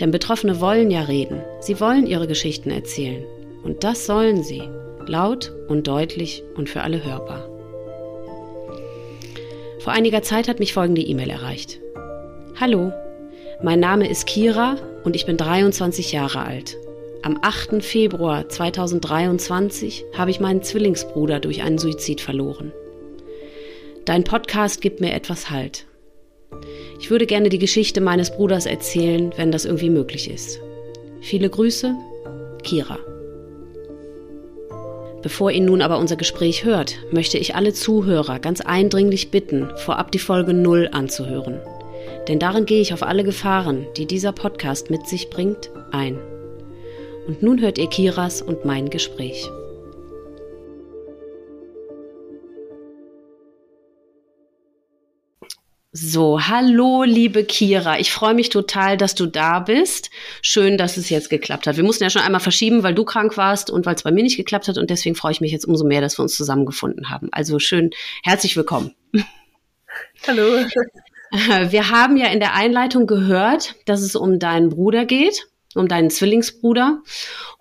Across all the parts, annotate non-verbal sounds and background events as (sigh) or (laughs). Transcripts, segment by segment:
Denn Betroffene wollen ja reden. Sie wollen ihre Geschichten erzählen. Und das sollen sie. Laut und deutlich und für alle hörbar. Vor einiger Zeit hat mich folgende E-Mail erreicht. Hallo, mein Name ist Kira und ich bin 23 Jahre alt. Am 8. Februar 2023 habe ich meinen Zwillingsbruder durch einen Suizid verloren. Dein Podcast gibt mir etwas Halt. Ich würde gerne die Geschichte meines Bruders erzählen, wenn das irgendwie möglich ist. Viele Grüße, Kira. Bevor ihr nun aber unser Gespräch hört, möchte ich alle Zuhörer ganz eindringlich bitten, vorab die Folge 0 anzuhören. Denn darin gehe ich auf alle Gefahren, die dieser Podcast mit sich bringt, ein. Und nun hört ihr Kiras und mein Gespräch. So, hallo, liebe Kira. Ich freue mich total, dass du da bist. Schön, dass es jetzt geklappt hat. Wir mussten ja schon einmal verschieben, weil du krank warst und weil es bei mir nicht geklappt hat. Und deswegen freue ich mich jetzt umso mehr, dass wir uns zusammengefunden haben. Also schön, herzlich willkommen. Hallo. (laughs) Wir haben ja in der Einleitung gehört, dass es um deinen Bruder geht um deinen Zwillingsbruder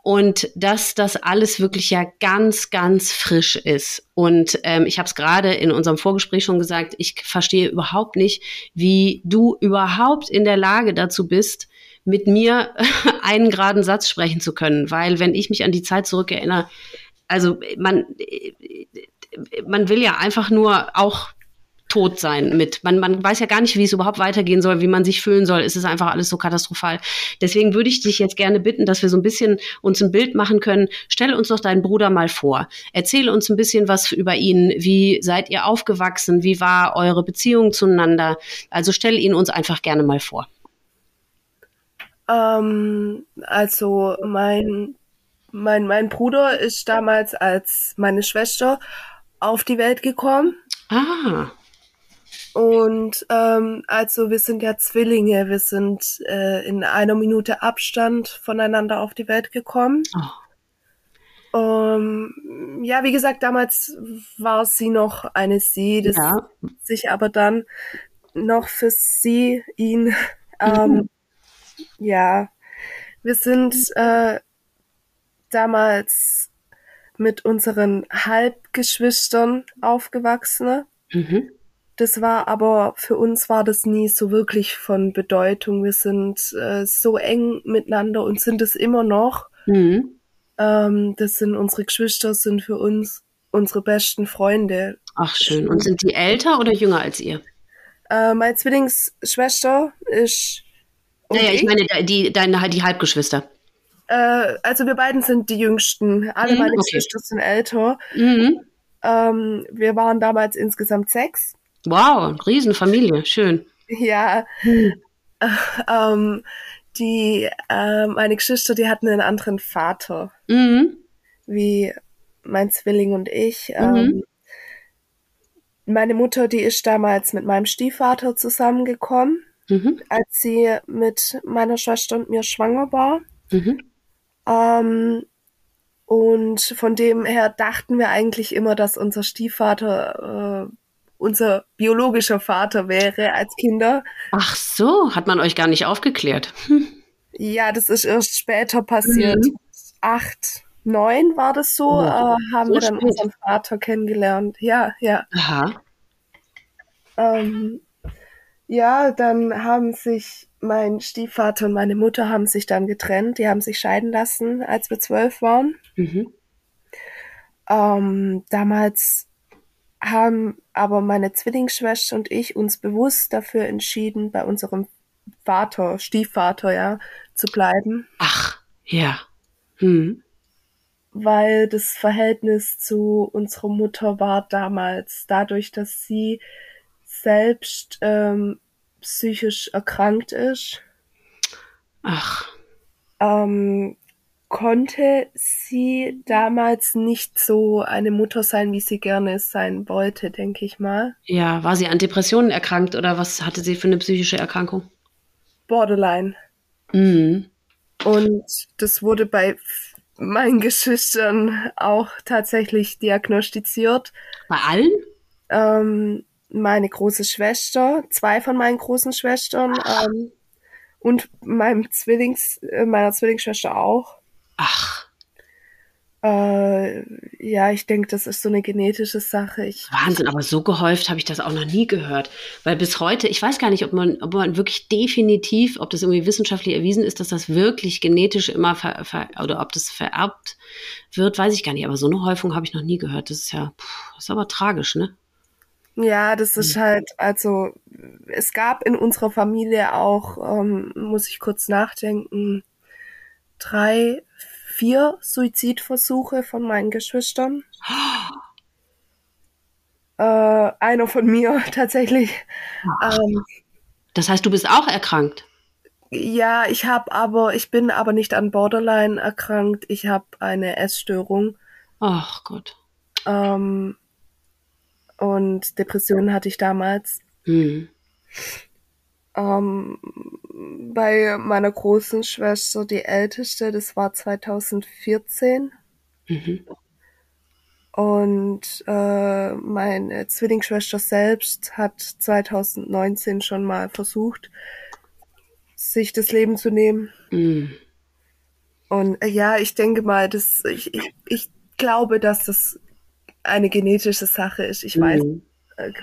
und dass das alles wirklich ja ganz, ganz frisch ist. Und ähm, ich habe es gerade in unserem Vorgespräch schon gesagt, ich verstehe überhaupt nicht, wie du überhaupt in der Lage dazu bist, mit mir (laughs) einen geraden Satz sprechen zu können. Weil wenn ich mich an die Zeit zurückerinnere, also man, man will ja einfach nur auch tot sein mit. Man, man weiß ja gar nicht, wie es überhaupt weitergehen soll, wie man sich fühlen soll. Es ist einfach alles so katastrophal. Deswegen würde ich dich jetzt gerne bitten, dass wir so ein bisschen uns ein Bild machen können. Stell uns doch deinen Bruder mal vor. Erzähle uns ein bisschen was über ihn. Wie seid ihr aufgewachsen? Wie war eure Beziehung zueinander? Also stell ihn uns einfach gerne mal vor. Ähm, also mein, mein, mein Bruder ist damals als meine Schwester auf die Welt gekommen. Ah. Und ähm, also wir sind ja Zwillinge, wir sind äh, in einer Minute Abstand voneinander auf die Welt gekommen. Oh. Um, ja, wie gesagt, damals war sie noch eine Sie, das ja. sich aber dann noch für sie, ihn, (laughs) ähm, mhm. ja, wir sind äh, damals mit unseren Halbgeschwistern aufgewachsen. Mhm. Das war aber für uns war das nie so wirklich von Bedeutung. Wir sind äh, so eng miteinander und sind es immer noch. Mhm. Ähm, das sind unsere Geschwister, sind für uns unsere besten Freunde. Ach schön. Und sind die älter oder jünger als ihr? Äh, meine Zwillingsschwester ist. Naja, ich meine die deine die Halbgeschwister. Äh, also wir beiden sind die Jüngsten. Alle mhm, meine okay. Geschwister sind älter. Mhm. Ähm, wir waren damals insgesamt sechs. Wow, Riesenfamilie, schön. Ja. Hm. Ähm, die, äh, meine Geschwister, die hatten einen anderen Vater. Mhm. Wie mein Zwilling und ich. Mhm. Ähm, meine Mutter, die ist damals mit meinem Stiefvater zusammengekommen, mhm. als sie mit meiner Schwester und mir schwanger war. Mhm. Ähm, und von dem her dachten wir eigentlich immer, dass unser Stiefvater äh, unser biologischer Vater wäre als Kinder. Ach so, hat man euch gar nicht aufgeklärt. Hm. Ja, das ist erst später passiert. Mhm. Acht, neun war das so, oh, äh, haben so wir dann spät. unseren Vater kennengelernt. Ja, ja. Aha. Ähm, ja, dann haben sich mein Stiefvater und meine Mutter haben sich dann getrennt. Die haben sich scheiden lassen, als wir zwölf waren. Mhm. Ähm, damals haben aber meine Zwillingsschwester und ich uns bewusst dafür entschieden, bei unserem Vater, Stiefvater, ja, zu bleiben. Ach, ja. Hm. Weil das Verhältnis zu unserer Mutter war damals dadurch, dass sie selbst ähm, psychisch erkrankt ist. Ach. ähm, konnte sie damals nicht so eine Mutter sein, wie sie gerne sein wollte, denke ich mal. Ja, war sie an Depressionen erkrankt oder was hatte sie für eine psychische Erkrankung? Borderline. Mhm. Und das wurde bei meinen Geschwistern auch tatsächlich diagnostiziert. Bei allen? Ähm, meine große Schwester, zwei von meinen großen Schwestern ähm, und meinem Zwillings, äh, meiner Zwillingsschwester auch. Ach. Äh, ja, ich denke, das ist so eine genetische Sache. Ich, Wahnsinn, aber so gehäuft habe ich das auch noch nie gehört. Weil bis heute, ich weiß gar nicht, ob man, ob man wirklich definitiv, ob das irgendwie wissenschaftlich erwiesen ist, dass das wirklich genetisch immer ver, ver, oder ob das vererbt wird, weiß ich gar nicht. Aber so eine Häufung habe ich noch nie gehört. Das ist ja, pff, das ist aber tragisch, ne? Ja, das ist hm. halt, also es gab in unserer Familie auch, ähm, muss ich kurz nachdenken, drei, vier Suizidversuche von meinen Geschwistern. (gasps) äh, einer von mir (laughs) tatsächlich. Ähm, das heißt, du bist auch erkrankt? Ja, ich habe aber, ich bin aber nicht an Borderline erkrankt. Ich habe eine Essstörung. Ach Gott. Ähm, und Depressionen hatte ich damals. Hm. Ähm, bei meiner großen Schwester, die älteste, das war 2014. Mhm. Und äh, meine Zwillingsschwester selbst hat 2019 schon mal versucht, sich das Leben zu nehmen. Mhm. Und äh, ja, ich denke mal, dass ich, ich, ich glaube, dass das eine genetische Sache ist. Ich mhm. weiß äh,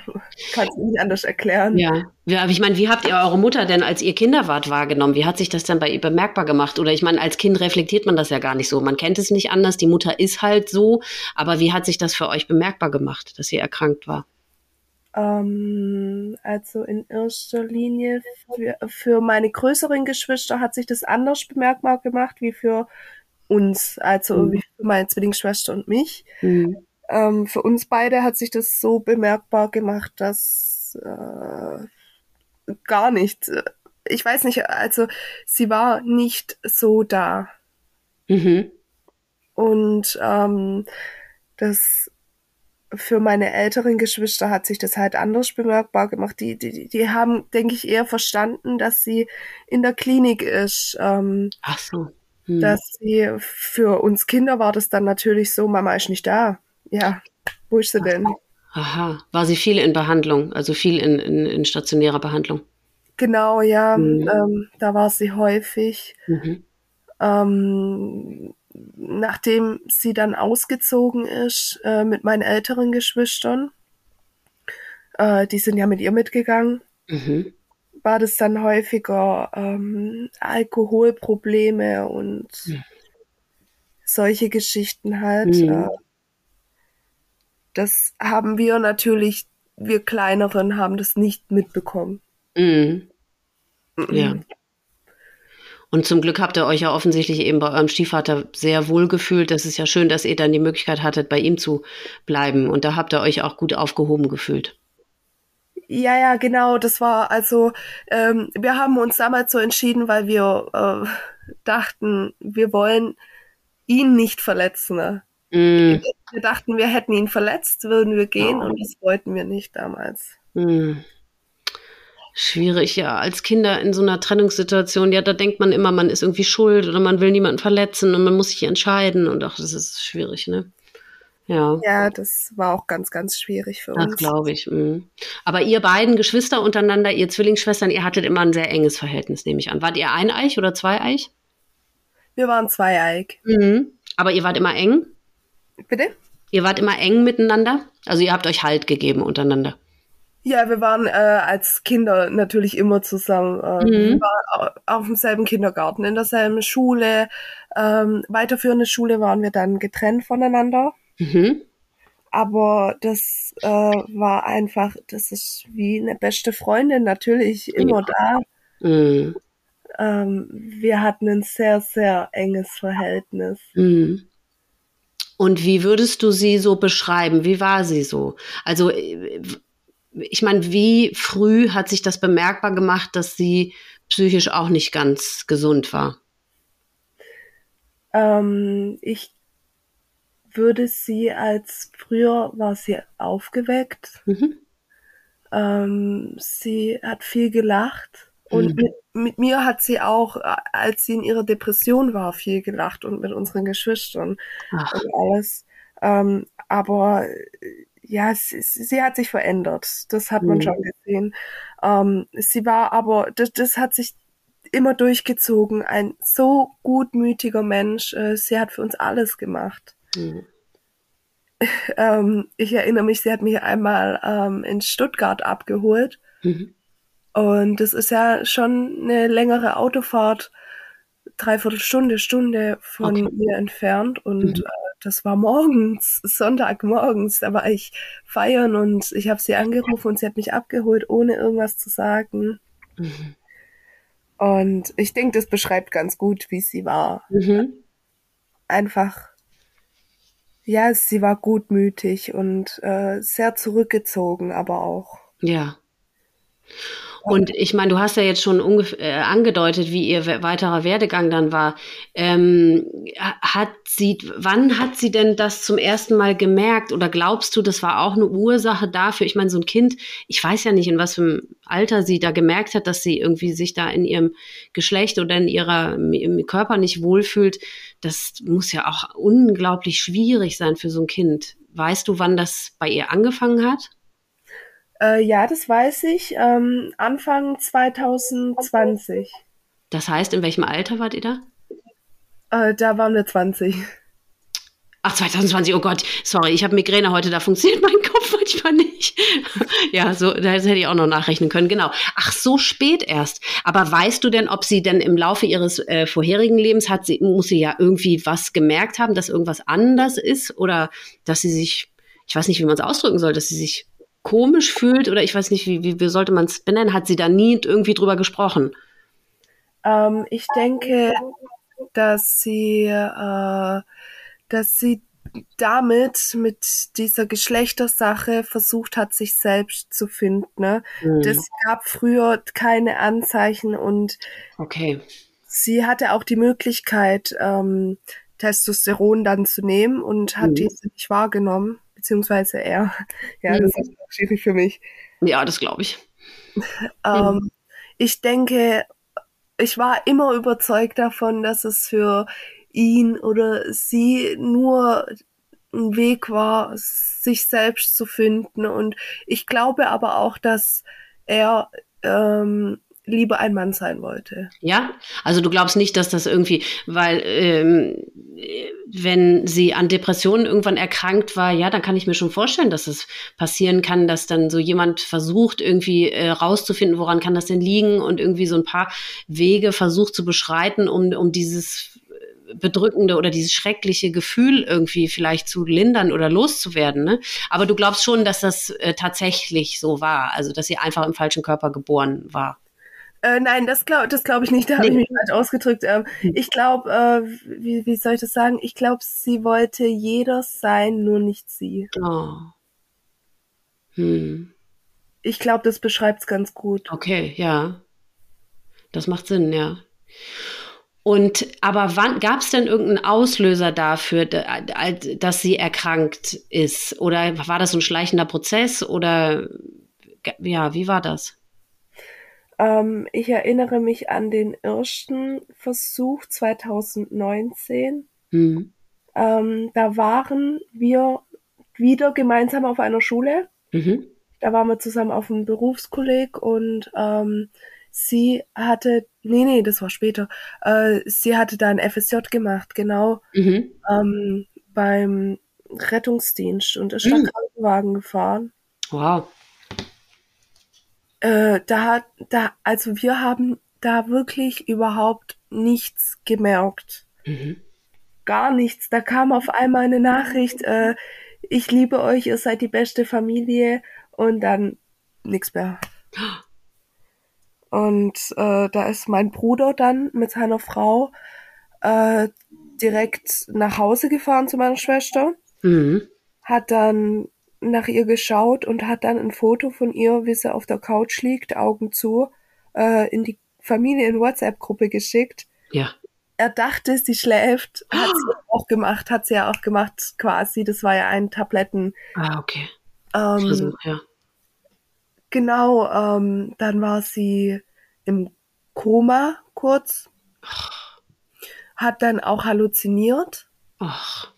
kann es nicht anders erklären. Ja. ja, aber ich meine, wie habt ihr eure Mutter denn, als ihr Kinder wart, wahrgenommen? Wie hat sich das dann bei ihr bemerkbar gemacht? Oder ich meine, als Kind reflektiert man das ja gar nicht so. Man kennt es nicht anders, die Mutter ist halt so. Aber wie hat sich das für euch bemerkbar gemacht, dass sie erkrankt war? Ähm, also in erster Linie für, für meine größeren Geschwister hat sich das anders bemerkbar gemacht wie für uns, also mhm. wie für meine Zwillingsschwester und mich. Mhm. Ähm, für uns beide hat sich das so bemerkbar gemacht, dass äh, gar nicht. Ich weiß nicht, also sie war nicht so da. Mhm. Und ähm, das für meine älteren Geschwister hat sich das halt anders bemerkbar gemacht. Die, die, die haben, denke ich, eher verstanden, dass sie in der Klinik ist. Ähm, Ach so. Hm. Dass sie für uns Kinder war das dann natürlich so, Mama ist nicht da ja, wo ist sie denn? Aha, war sie viel in Behandlung, also viel in, in, in stationärer Behandlung? Genau, ja, mhm. ähm, da war sie häufig. Mhm. Ähm, nachdem sie dann ausgezogen ist äh, mit meinen älteren Geschwistern, äh, die sind ja mit ihr mitgegangen, mhm. war das dann häufiger ähm, Alkoholprobleme und mhm. solche Geschichten halt. Mhm. Äh, das haben wir natürlich, wir Kleineren haben das nicht mitbekommen. Mhm. Ja. Und zum Glück habt ihr euch ja offensichtlich eben bei eurem Stiefvater sehr wohl gefühlt. Das ist ja schön, dass ihr dann die Möglichkeit hattet, bei ihm zu bleiben. Und da habt ihr euch auch gut aufgehoben gefühlt. Ja, ja, genau. Das war also, ähm, wir haben uns damals so entschieden, weil wir äh, dachten, wir wollen ihn nicht verletzen. Ne? Mm. Wir dachten, wir hätten ihn verletzt, würden wir gehen oh. und das wollten wir nicht damals. Mm. Schwierig, ja. Als Kinder in so einer Trennungssituation, ja, da denkt man immer, man ist irgendwie schuld oder man will niemanden verletzen und man muss sich entscheiden und ach, das ist schwierig, ne? Ja. Ja, das war auch ganz, ganz schwierig für uns. Das glaube ich. Mh. Aber ihr beiden Geschwister untereinander, ihr Zwillingsschwestern, ihr hattet immer ein sehr enges Verhältnis, nehme ich an. Wart ihr ein Eich oder zwei Eich? Wir waren zwei Eich. Mhm. Aber ihr wart immer eng? Bitte? Ihr wart immer eng miteinander? Also ihr habt euch Halt gegeben untereinander? Ja, wir waren äh, als Kinder natürlich immer zusammen. Äh, mhm. Wir waren auf demselben Kindergarten, in derselben Schule. Ähm, weiterführende Schule waren wir dann getrennt voneinander. Mhm. Aber das äh, war einfach, das ist wie eine beste Freundin natürlich immer ja. da. Mhm. Ähm, wir hatten ein sehr, sehr enges Verhältnis. Mhm. Und wie würdest du sie so beschreiben? Wie war sie so? Also, äh, ich meine, wie früh hat sich das bemerkbar gemacht, dass sie psychisch auch nicht ganz gesund war? Ähm, ich würde sie als früher war sie aufgeweckt. Mhm. Ähm, sie hat viel gelacht und mhm. mit, mit, mir hat sie auch, als sie in ihrer Depression war, viel gelacht und mit unseren Geschwistern Ach. und alles. Ähm, aber ja, sie, sie, hat sich verändert. Das hat man mhm. schon gesehen. Ähm, sie war aber, das, das hat sich immer durchgezogen. Ein so gutmütiger Mensch. Äh, sie hat für uns alles gemacht. Mhm. (laughs) Ähm, ich erinnere mich, sie hat mich einmal ähm, in Stuttgart abgeholt. Mhm. Und das ist ja schon eine längere Autofahrt, dreiviertel Stunde, Stunde von okay. mir entfernt. Und mhm. äh, das war morgens, (laughs) Sonntagmorgens, da war ich feiern und ich habe sie angerufen und sie hat mich abgeholt, ohne irgendwas zu sagen. Mhm. Und ich denke, das beschreibt ganz gut, wie sie war. Mhm. Einfach, ja, sie war gutmütig und äh, sehr zurückgezogen, aber auch. Ja. Und ich meine, du hast ja jetzt schon äh, angedeutet, wie ihr weiterer Werdegang dann war. Ähm, hat sie, wann hat sie denn das zum ersten Mal gemerkt? Oder glaubst du, das war auch eine Ursache dafür? Ich meine, so ein Kind, ich weiß ja nicht, in was für einem Alter sie da gemerkt hat, dass sie irgendwie sich da in ihrem Geschlecht oder in ihrer im Körper nicht wohlfühlt. Das muss ja auch unglaublich schwierig sein für so ein Kind. Weißt du, wann das bei ihr angefangen hat? Äh, ja, das weiß ich. Ähm, Anfang 2020. Das heißt, in welchem Alter wart ihr da? Äh, da waren wir 20. Ach, 2020, oh Gott, sorry, ich habe Migräne heute, da funktioniert mein Kopf manchmal nicht. (laughs) ja, so, das hätte ich auch noch nachrechnen können, genau. Ach, so spät erst. Aber weißt du denn, ob sie denn im Laufe ihres äh, vorherigen Lebens hat sie, muss sie ja irgendwie was gemerkt haben, dass irgendwas anders ist oder dass sie sich, ich weiß nicht, wie man es ausdrücken soll, dass sie sich komisch fühlt oder ich weiß nicht, wie, wie, wie sollte man es benennen, hat sie da nie irgendwie drüber gesprochen? Ähm, ich denke, dass sie, äh, dass sie damit mit dieser Geschlechtersache versucht hat, sich selbst zu finden. Ne? Mhm. Das gab früher keine Anzeichen und okay. sie hatte auch die Möglichkeit, ähm, Testosteron dann zu nehmen und hat mhm. diese nicht wahrgenommen beziehungsweise er. (laughs) Ja, mhm. das ist schwierig für mich. Ja, das glaube ich. ähm, mhm. Ich denke, ich war immer überzeugt davon, dass es für ihn oder sie nur ein Weg war, sich selbst zu finden. Und ich glaube aber auch, dass er ähm, lieber ein Mann sein wollte. Ja, also du glaubst nicht, dass das irgendwie, weil ähm, wenn sie an Depressionen irgendwann erkrankt war, ja, dann kann ich mir schon vorstellen, dass es passieren kann, dass dann so jemand versucht, irgendwie äh, rauszufinden, woran kann das denn liegen und irgendwie so ein paar Wege versucht zu beschreiten, um, um dieses bedrückende oder dieses schreckliche Gefühl irgendwie vielleicht zu lindern oder loszuwerden. Ne? Aber du glaubst schon, dass das äh, tatsächlich so war, also dass sie einfach im falschen Körper geboren war. Äh, nein, das glaube das glaub ich nicht, da nee. habe ich mich falsch ausgedrückt. Ähm, hm. ich glaube, äh, wie, wie soll ich das sagen? Ich glaube, sie wollte jeder sein, nur nicht sie. Oh. Hm. Ich glaube, das beschreibt es ganz gut. Okay, ja. Das macht Sinn, ja. Und aber wann gab es denn irgendeinen Auslöser dafür, dass sie erkrankt ist? Oder war das ein schleichender Prozess? Oder ja, wie war das? Ähm, ich erinnere mich an den ersten Versuch 2019. Mhm. Ähm, da waren wir wieder gemeinsam auf einer Schule. Mhm. Da waren wir zusammen auf einem Berufskolleg und ähm, sie hatte, nee, nee, das war später, äh, sie hatte da ein FSJ gemacht, genau, mhm. ähm, beim Rettungsdienst und ist mhm. Krankenwagen gefahren. Wow äh, da, da, also wir haben da wirklich überhaupt nichts gemerkt. Mhm. Gar nichts. Da kam auf einmal eine Nachricht, äh, ich liebe euch, ihr seid die beste Familie und dann nichts mehr. Und äh, da ist mein Bruder dann mit seiner Frau äh, direkt nach Hause gefahren zu meiner Schwester. Mhm. Hat dann nach ihr geschaut und hat dann ein Foto von ihr, wie sie auf der Couch liegt, Augen zu, äh, in die Familien-WhatsApp-Gruppe geschickt. Ja. er dachte, sie schläft, hat sie (gasps) auch gemacht, hat sie ja auch gemacht quasi. Das war ja ein Tabletten. Ah, okay. Ähm, Versuch, ja. Genau, ähm, dann war sie im Koma kurz, hat dann auch halluziniert, Ach.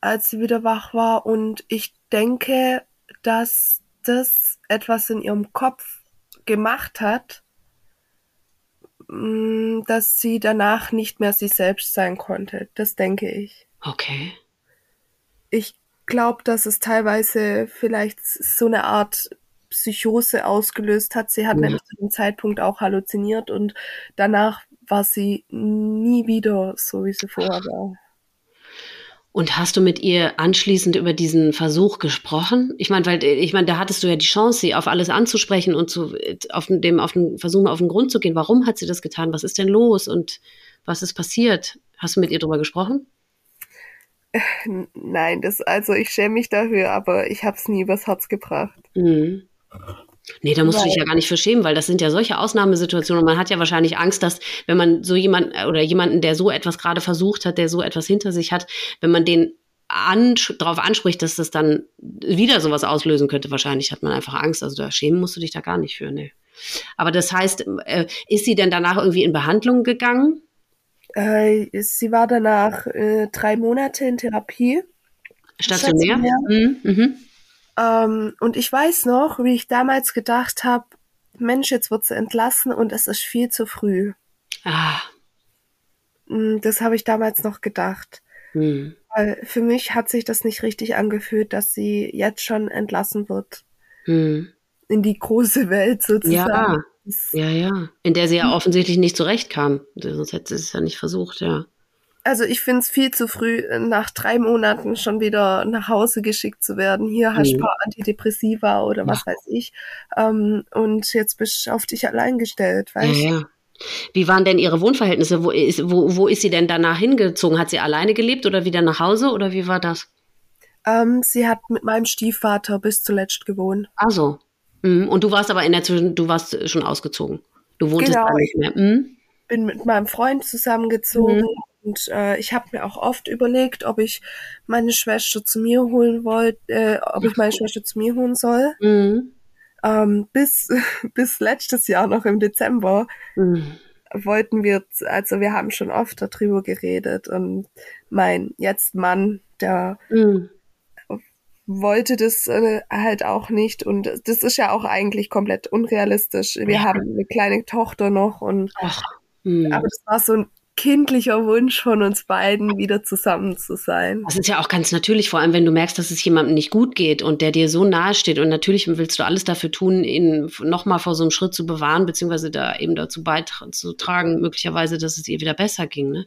als sie wieder wach war. Und ich denke, dass das etwas in ihrem Kopf gemacht hat, mm, dass sie danach nicht mehr sie selbst sein konnte. Das denke ich. Okay. Ich glaube, dass es teilweise vielleicht so eine Art Psychose ausgelöst hat. Sie hat ja. nämlich zu dem Zeitpunkt auch halluziniert und danach war sie nie wieder so, wie sie vorher war. Und hast du mit ihr anschließend über diesen Versuch gesprochen? Ich meine, weil ich meine, da hattest du ja die Chance, sie auf alles anzusprechen und zu, auf dem auf den Versuchen auf den Grund zu gehen. Warum hat sie das getan? Was ist denn los und was ist passiert? Hast du mit ihr darüber gesprochen? Nein, das also ich schäme mich dafür, aber ich habe es nie übers Herz gebracht. Mhm. Nee, da musst weil, du dich ja gar nicht für schämen, weil das sind ja solche Ausnahmesituationen und man hat ja wahrscheinlich Angst, dass wenn man so jemand oder jemanden, der so etwas gerade versucht hat, der so etwas hinter sich hat, wenn man den an, darauf anspricht, dass das dann wieder sowas auslösen könnte, wahrscheinlich hat man einfach Angst. Also da schämen musst du dich da gar nicht für, nee. Aber das heißt, äh, ist sie denn danach irgendwie in Behandlung gegangen? Äh, sie war danach äh, drei Monate in Therapie. Stationär? Stationär. Mhm. Mhm. Ähm, und ich weiß noch, wie ich damals gedacht habe, Mensch, jetzt wird sie entlassen und es ist viel zu früh. Ah. Mm, das habe ich damals noch gedacht. Hm. Weil für mich hat sich das nicht richtig angefühlt, dass sie jetzt schon entlassen wird. Hm. In die große Welt sozusagen. Ja, ja, ja. In der sie ja hm. offensichtlich nicht zurechtkam. Sonst hätte sie es ja nicht versucht, ja also ich finde es viel zu früh, nach drei Monaten schon wieder nach Hause geschickt zu werden. Hier hast du mhm. ein paar Antidepressiva oder ja. was weiß ich. Ähm, und jetzt bist du auf dich allein gestellt, weißt ja, ja. Wie waren denn Ihre Wohnverhältnisse? Wo ist, wo, wo ist sie denn danach hingezogen? Hat sie alleine gelebt oder wieder nach Hause oder wie war das? Ähm, sie hat mit meinem Stiefvater bis zuletzt gewohnt. Ach so. Mhm. Und du warst aber in der Zwischen, du warst schon ausgezogen. Du wohntest genau. da nicht mehr. Mhm. Bin mit meinem Freund zusammengezogen. Mhm und äh, ich habe mir auch oft überlegt, ob ich meine Schwester zu mir holen wollte, äh, ob ich meine Schwester zu mir holen soll. (laughs) Mhm. Ähm, bis, (laughs) bis letztes Jahr noch im Dezember mhm. wollten wir, also wir haben schon oft darüber geredet und mein jetzt Mann, der mhm. wollte das äh, halt auch nicht und das ist ja auch eigentlich komplett unrealistisch. Wir ja. haben eine kleine Tochter noch und Ach. Aber das war so ein kindlicher Wunsch von uns beiden, wieder zusammen zu sein. Das ist ja auch ganz natürlich, vor allem wenn du merkst, dass es jemandem nicht gut geht und der dir so nahe steht. Und natürlich willst du alles dafür tun, ihn nochmal vor so einem Schritt zu bewahren, beziehungsweise da eben dazu beizutragen, möglicherweise, dass es ihr wieder besser ging. Ne?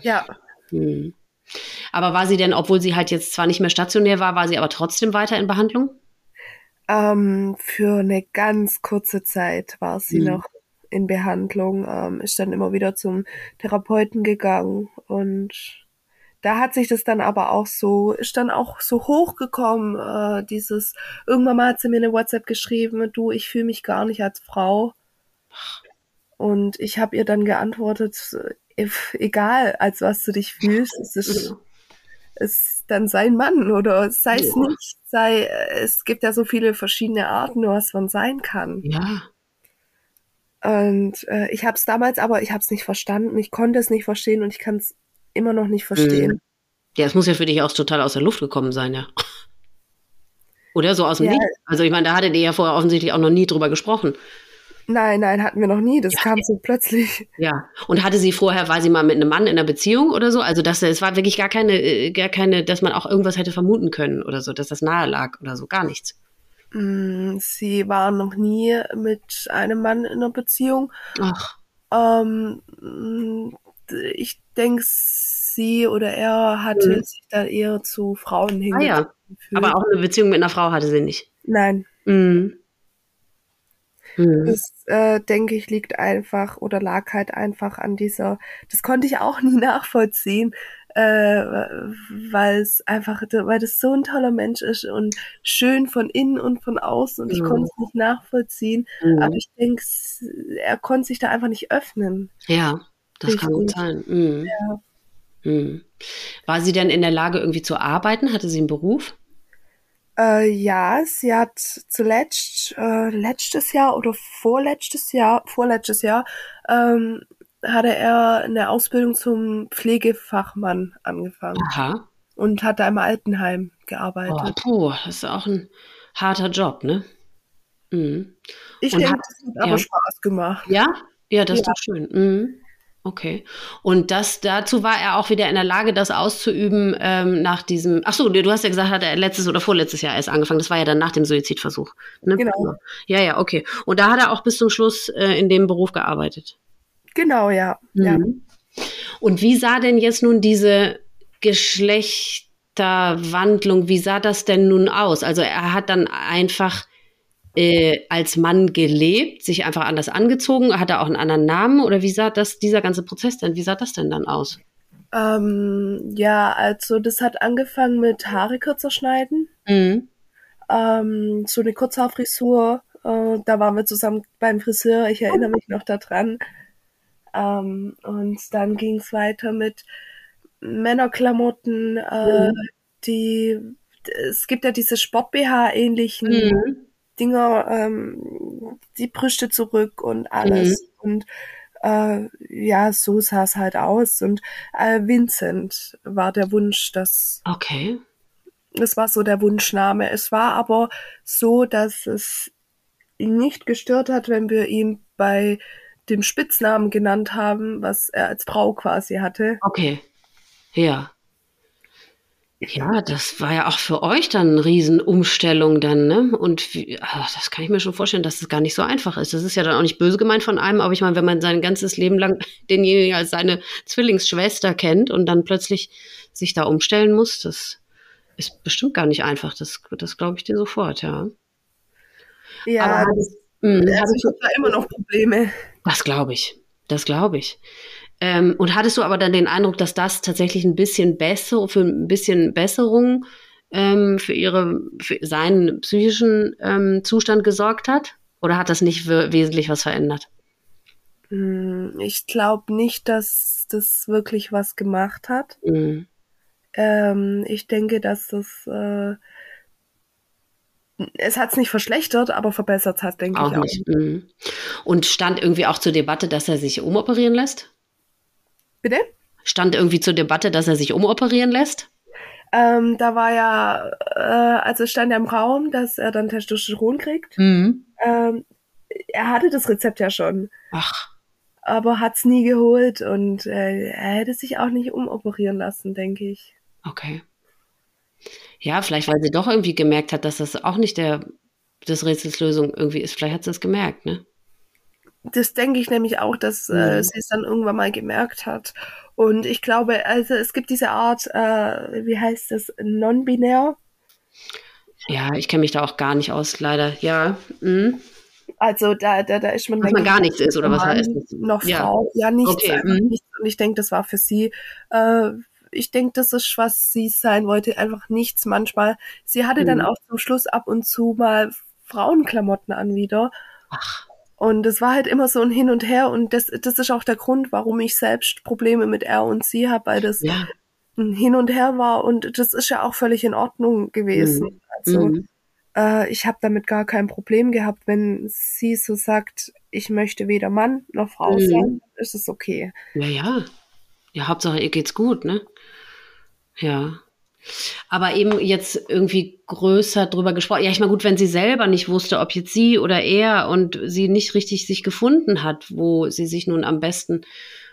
Ja. Hm. Aber war sie denn, obwohl sie halt jetzt zwar nicht mehr stationär war, war sie aber trotzdem weiter in Behandlung? Ähm, für eine ganz kurze Zeit war sie hm. noch in Behandlung, ähm, ist dann immer wieder zum Therapeuten gegangen und da hat sich das dann aber auch so, ist dann auch so hochgekommen, äh, dieses, irgendwann mal hat sie mir eine WhatsApp geschrieben, du, ich fühle mich gar nicht als Frau. Und ich habe ihr dann geantwortet, egal als was du dich fühlst, es ist, ist dann sein Mann oder sei es ja. nicht, sei, es gibt ja so viele verschiedene Arten, was man sein kann. Ja. Und äh, ich habe es damals, aber ich habe es nicht verstanden. Ich konnte es nicht verstehen und ich kann es immer noch nicht verstehen. Mhm. Ja, es muss ja für dich auch total aus der Luft gekommen sein, ja. Oder so aus dem ja. Nichts. Also ich meine, da hattet ihr ja vorher offensichtlich auch noch nie drüber gesprochen. Nein, nein, hatten wir noch nie. Das ja. kam so plötzlich. Ja. Und hatte sie vorher, war sie mal mit einem Mann in einer Beziehung oder so? Also das, es war wirklich gar keine, äh, gar keine, dass man auch irgendwas hätte vermuten können oder so, dass das nahe lag oder so, gar nichts. Mm, sie war noch nie mit einem Mann in einer Beziehung. Ach. Ähm, ich denke, sie oder er hatte mhm. sich da eher zu Frauen hingezogen. Ah, ja. Aber auch eine Beziehung mit einer Frau hatte sie nicht. Nein. Mhm. Mhm. Das, äh, denke ich, liegt einfach oder lag halt einfach an dieser, das konnte ich auch (laughs) nie nachvollziehen, äh, weil es einfach, weil das so ein toller Mensch ist und schön von innen und von außen und ich mhm. konnte es nicht nachvollziehen, mhm. aber ich denke, er konnte sich da einfach nicht öffnen. Ja. Das Richtig. kann gut sein. Mhm. Ja. Mhm. War sie denn in der Lage, irgendwie zu arbeiten? Hatte sie einen Beruf? Äh, ja, sie hat zuletzt, äh, letztes Jahr oder vorletztes Jahr, vorletztes Jahr, ähm, hatte er eine Ausbildung zum Pflegefachmann angefangen. Aha. Und hat da im Altenheim gearbeitet. Oh, das ist auch ein harter Job, ne? Mhm. Ich denke, das hat aber ja. Spaß gemacht. Ja? Ja, das ja. ist doch schön. Mhm. Okay. Und das dazu war er auch wieder in der Lage, das auszuüben ähm, nach diesem. Ach so, du hast ja gesagt, hat er letztes oder vorletztes Jahr erst angefangen. Das war ja dann nach dem Suizidversuch. Ne? Genau. Ja, ja, okay. Und da hat er auch bis zum Schluss äh, in dem Beruf gearbeitet. Genau, ja. Mhm. ja. Und wie sah denn jetzt nun diese Geschlechterwandlung? Wie sah das denn nun aus? Also er hat dann einfach äh, als Mann gelebt, sich einfach anders angezogen? Hat er auch einen anderen Namen oder wie sah das, dieser ganze Prozess denn, wie sah das denn dann aus? Ähm, ja, also das hat angefangen mit Haare kürzer schneiden. Mhm. Ähm, so eine Kurzhaarfrisur. Äh, da waren wir zusammen beim Friseur, ich erinnere mich noch daran. Ähm, und dann ging es weiter mit Männerklamotten, äh, mhm. die es gibt ja diese Sport-BH-ähnlichen mhm. Dinger, ähm, die Brüste zurück und alles. Mhm. Und äh, ja, so sah es halt aus. Und äh, Vincent war der Wunsch, dass. Okay. Das war so der Wunschname. Es war aber so, dass es ihn nicht gestört hat, wenn wir ihn bei dem Spitznamen genannt haben, was er als Frau quasi hatte. Okay. Ja. Ja, das war ja auch für euch dann eine Riesenumstellung dann, ne? Und wie, ach, das kann ich mir schon vorstellen, dass das gar nicht so einfach ist. Das ist ja dann auch nicht böse gemeint von einem, aber ich meine, wenn man sein ganzes Leben lang (laughs) denjenigen als seine Zwillingsschwester kennt und dann plötzlich sich da umstellen muss, das ist bestimmt gar nicht einfach. Das, das glaube ich dir sofort, ja. Ja, aber, das, mh, also ich habe da immer noch Probleme. Das glaube ich. Das glaube ich. Ähm, und hattest du aber dann den Eindruck, dass das tatsächlich ein bisschen besser, für ein bisschen Besserung ähm, für ihre, für seinen psychischen ähm, Zustand gesorgt hat? Oder hat das nicht wesentlich was verändert? Hm, ich glaube nicht, dass das wirklich was gemacht hat. Mhm. Ähm, ich denke, dass das äh, es hat es nicht verschlechtert, aber verbessert hat, denke auch ich auch. Nicht. Mhm. Und stand irgendwie auch zur Debatte, dass er sich umoperieren lässt? Bitte? Stand irgendwie zur Debatte, dass er sich umoperieren lässt? Ähm, da war ja, äh, also stand ja im Raum, dass er dann Testosteron kriegt. Mhm. Ähm, er hatte das Rezept ja schon. Ach. Aber hat es nie geholt und äh, er hätte sich auch nicht umoperieren lassen, denke ich. Okay. Ja, vielleicht, weil sie doch irgendwie gemerkt hat, dass das auch nicht der, des Rätsels Lösung irgendwie ist. Vielleicht hat sie es gemerkt, ne? das denke ich nämlich auch, dass äh, mhm. sie es dann irgendwann mal gemerkt hat. Und ich glaube, also es gibt diese Art, äh, wie heißt das, non-binär. Ja, ich kenne mich da auch gar nicht aus, leider. Ja. Mhm. Also da, da, da ist man. Dass man gar nichts ist, oder was heißt das? Noch ja. Frau. Ja, nichts. Okay. Mhm. nichts. Und ich denke, das war für sie. Äh, ich denke, das ist, was sie sein wollte, einfach nichts manchmal. Sie hatte dann mhm. auch zum Schluss ab und zu mal Frauenklamotten an wieder. Ach. Und es war halt immer so ein Hin und Her und das, das ist auch der Grund, warum ich selbst Probleme mit er und sie habe, weil das ja. ein Hin und Her war und das ist ja auch völlig in Ordnung gewesen. Mhm. Also mhm. Äh, ich habe damit gar kein Problem gehabt, wenn sie so sagt, ich möchte weder Mann noch Frau mhm. sein, ist es okay. Ja, ja. Ja, Hauptsache ihr geht's gut, ne? Ja. Aber eben jetzt irgendwie größer drüber gesprochen. Ja, ich meine, gut, wenn sie selber nicht wusste, ob jetzt sie oder er und sie nicht richtig sich gefunden hat, wo sie sich nun am besten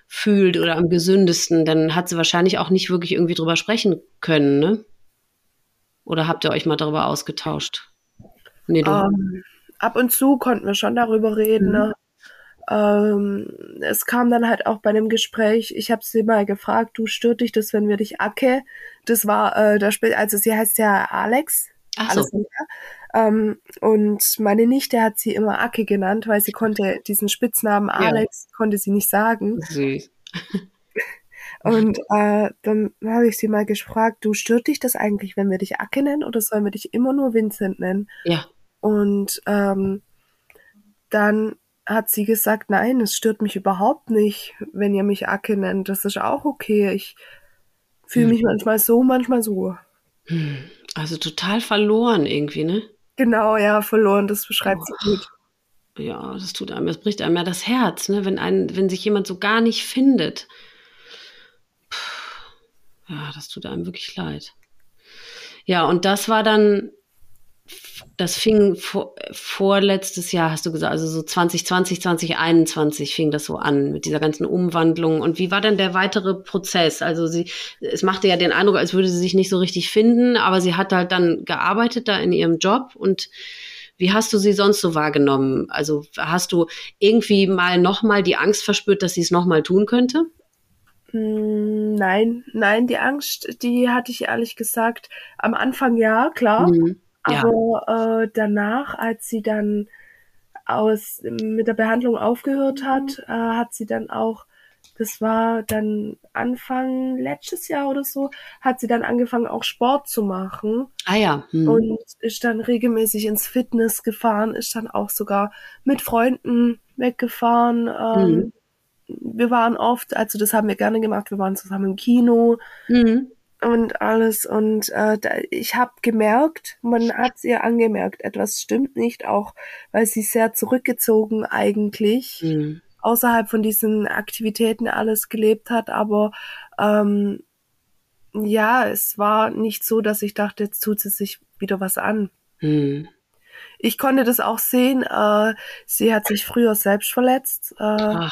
fühlt oder am gesündesten, dann hat sie wahrscheinlich auch nicht wirklich irgendwie drüber sprechen können, ne? Oder habt ihr euch mal darüber ausgetauscht? Nee, du. Um, ähm, ab und zu konnten wir schon darüber reden, mhm. ne? Ähm, es kam dann halt auch bei einem Gespräch, ich habe sie mal gefragt, du stört dich das, wenn wir dich Acke? Das war äh, das Spiel, also sie heißt ja Alex. Ach so. Ähm, und meine Nichte hat sie immer Acke genannt, weil sie konnte diesen Spitznamen Alex, ja. konnte sie nicht sagen. Süß. (laughs) Und äh, dann habe ich sie mal gefragt, du stört dich das eigentlich, wenn wir dich Acke nennen oder sollen wir dich immer nur Vincent nennen? Ja. Und ähm, dann hat sie gesagt, nein, es stört mich überhaupt nicht, wenn ihr mich Acke nennt. Das ist auch okay. Ich fühle hm. mich manchmal so, manchmal so. Hm. Also total verloren irgendwie, ne? Genau, ja, verloren, das beschreibt oh. sie gut. Ja, das tut einem, das bricht einem ja das Herz, ne? Wenn ein, wenn sich jemand so gar nicht findet. Puh. Ja, das tut einem wirklich leid. Ja, und das war dann das fing vor, vorletztes Jahr, hast du gesagt, also so 2020, 2021 fing das so an mit dieser ganzen Umwandlung. Und wie war denn der weitere Prozess? Also sie, es machte ja den Eindruck, als würde sie sich nicht so richtig finden, aber sie hat halt dann gearbeitet da in ihrem Job und wie hast du sie sonst so wahrgenommen? Also hast du irgendwie mal nochmal die Angst verspürt, dass sie es nochmal tun könnte? Hm, nein, nein, die Angst, die hatte ich ehrlich gesagt am Anfang ja, klar. Mhm. Aber ja. äh, danach, als sie dann aus mit der Behandlung aufgehört hat, äh, hat sie dann auch, das war dann Anfang letztes Jahr oder so, hat sie dann angefangen auch Sport zu machen. Ah ja. Hm. Und ist dann regelmäßig ins Fitness gefahren, ist dann auch sogar mit Freunden weggefahren. Ähm, hm. Wir waren oft, also das haben wir gerne gemacht, wir waren zusammen im Kino. Mhm und alles. Und äh, da, ich habe gemerkt, man hat es ihr angemerkt, etwas stimmt nicht, auch weil sie sehr zurückgezogen eigentlich mhm. außerhalb von diesen Aktivitäten alles gelebt hat. Aber ähm, ja, es war nicht so, dass ich dachte, jetzt tut sie sich wieder was an. Mhm. Ich konnte das auch sehen. Äh, sie hat sich früher selbst verletzt. Äh, Ach.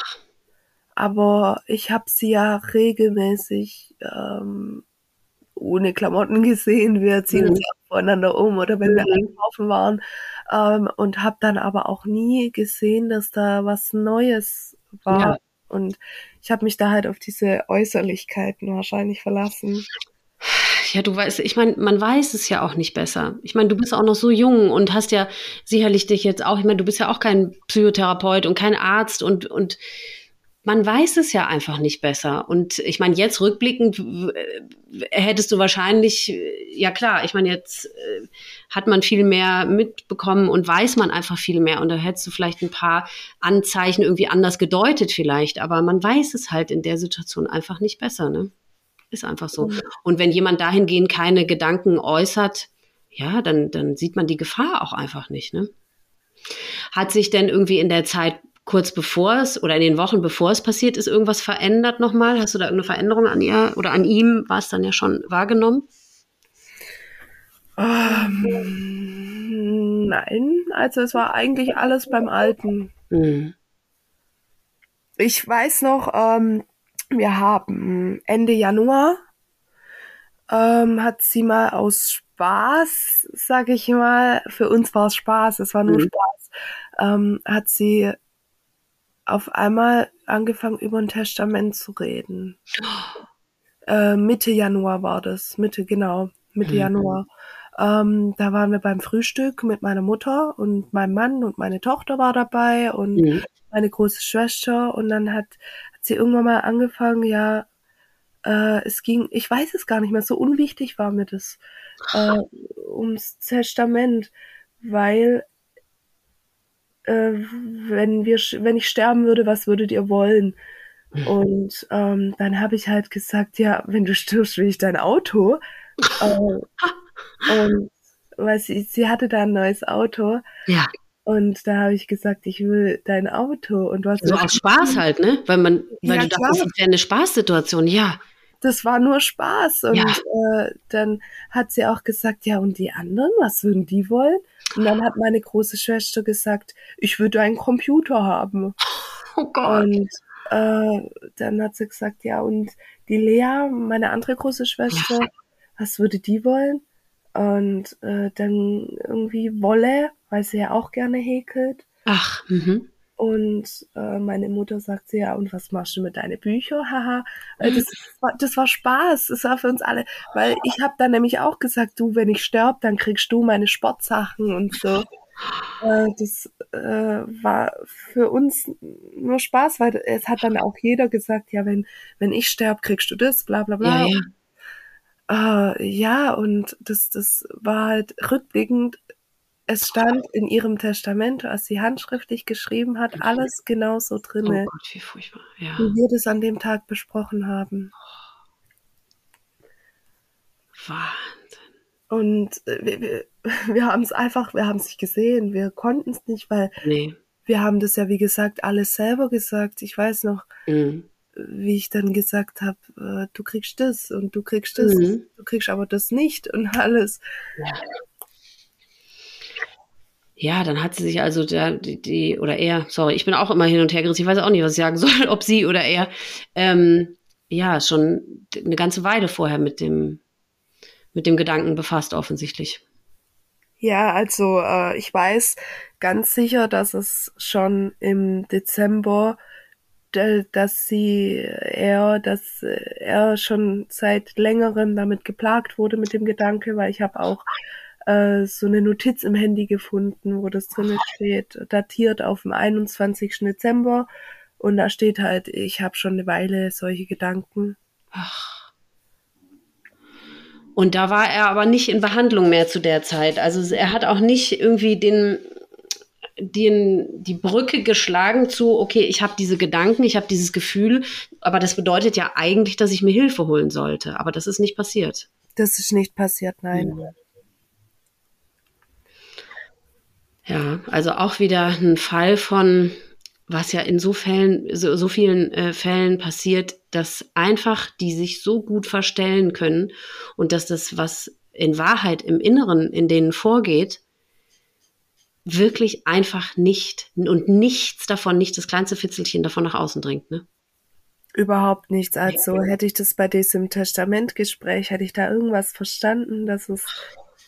Aber ich habe sie ja regelmäßig ähm, ohne Klamotten gesehen. Wir ziehen mhm. uns voneinander um oder wenn mhm. wir einkaufen waren. Ähm, und habe dann aber auch nie gesehen, dass da was Neues war. Ja. Und ich habe mich da halt auf diese Äußerlichkeiten wahrscheinlich verlassen. Ja, du weißt, ich meine, man weiß es ja auch nicht besser. Ich meine, du bist auch noch so jung und hast ja sicherlich dich jetzt auch, ich meine, du bist ja auch kein Psychotherapeut und kein Arzt und, und man weiß es ja einfach nicht besser. Und ich meine, jetzt rückblickend hättest du wahrscheinlich, ja klar, ich meine, jetzt äh, hat man viel mehr mitbekommen und weiß man einfach viel mehr. Und da hättest du vielleicht ein paar Anzeichen irgendwie anders gedeutet vielleicht. Aber man weiß es halt in der Situation einfach nicht besser, ne? Ist einfach so. Mhm. Und wenn jemand dahingehend keine Gedanken äußert, ja, dann, dann sieht man die Gefahr auch einfach nicht, ne? Hat sich denn irgendwie in der Zeit kurz bevor es oder in den Wochen bevor es passiert ist, irgendwas verändert nochmal? Hast du da irgendeine Veränderung an ihr oder an ihm, war es dann ja schon wahrgenommen? Ähm, nein, also es war eigentlich alles beim Alten. Mhm. Ich weiß noch, ähm, wir haben Ende Januar ähm, hat sie mal aus Spaß, sag ich mal, für uns war es Spaß, es war nur mhm. Spaß, ähm, hat sie auf einmal angefangen, über ein Testament zu reden. Äh, Mitte Januar war das. Mitte, genau. Mitte mhm. Januar. Ähm, da waren wir beim Frühstück mit meiner Mutter und meinem Mann und meine Tochter war dabei und mhm. meine große Schwester. Und dann hat, hat sie irgendwann mal angefangen, ja, äh, es ging, ich weiß es gar nicht mehr, so unwichtig war mir das, äh, ums Testament, weil äh, wenn wir, wenn ich sterben würde, was würdet ihr wollen? (laughs) Und ähm, dann habe ich halt gesagt, ja, wenn du stirbst, will ich dein Auto. äh, und weil sie, sie hatte da ein neues Auto. Ja. Und da habe ich gesagt, ich will dein Auto. Und was so also aus Spaß halt, ne? Weil man, weil ja, du dachtest, das wäre eine Spaßsituation, ja. Das war nur Spaß. Und ja. äh, dann hat sie auch gesagt, ja, und die anderen, was würden die wollen? Und dann hat meine große Schwester gesagt, ich würde einen Computer haben. Oh Gott. Und äh, dann hat sie gesagt, ja, und die Lea, meine andere große Schwester, ja. was würde die wollen? Und äh, dann irgendwie Wolle, weil sie ja auch gerne häkelt. Ach, mhm. Und äh, meine Mutter sagt sie, ja, und was machst du mit deinen Büchern? Haha. Äh, (laughs) das, war, das war Spaß. Das war für uns alle. Weil ich habe dann nämlich auch gesagt, du, wenn ich sterbe, dann kriegst du meine Sportsachen und so. Äh, das äh, war für uns nur Spaß, weil es hat dann auch jeder gesagt, ja, wenn, wenn ich sterbe, kriegst du das, bla bla bla. Ja, ja. Äh, ja, und das, das war halt rückblickend es stand in ihrem Testament, als sie handschriftlich geschrieben hat, alles genauso drin. Oh Gott, wie furchtbar. Ja. Wie wir das an dem Tag besprochen haben. Wahnsinn. Und äh, wir, wir, (laughs) wir haben es einfach, wir haben es nicht gesehen, wir konnten es nicht, weil nee. wir haben das ja, wie gesagt, alles selber gesagt. Ich weiß noch, mhm. wie ich dann gesagt habe, äh, du kriegst das und du kriegst das, mhm. du kriegst aber das nicht und (laughs) alles. Ja. Ja, dann hat sie sich also der, die, die, oder er, sorry, ich bin auch immer hin und her gerissen, ich weiß auch nicht, was ich sagen (laughs) soll, ob sie oder er, ähm, ja, schon eine ganze Weile vorher mit dem, mit dem Gedanken befasst, offensichtlich. Ja, also äh, ich weiß ganz sicher, dass es schon im Dezember, dass sie, er, dass er schon seit längerem damit geplagt wurde mit dem Gedanke, weil ich habe auch äh, so eine Notiz im Handy gefunden, wo das drin steht, datiert auf dem 21. Dezember. Und da steht halt, ich habe schon eine Weile solche Gedanken. Ach. Und da war er aber nicht in Behandlung mehr zu der Zeit. Also er hat auch nicht irgendwie den, den, die Brücke geschlagen zu, okay, ich habe diese Gedanken, ich habe dieses Gefühl, aber das bedeutet ja eigentlich, dass ich mir Hilfe holen sollte. Aber das ist nicht passiert. Das ist nicht passiert, nein. Mhm. Ja, also auch wieder ein Fall von, was ja in so Fällen, so, so vielen äh, Fällen passiert, dass einfach die sich so gut verstellen können und dass das, was in Wahrheit im Inneren in denen vorgeht, wirklich einfach nicht und nichts davon, nicht das kleinste Fitzelchen davon nach außen dringt, ne? Überhaupt nichts. Also hätte ich das bei diesem Testamentgespräch, hätte ich da irgendwas verstanden, dass es,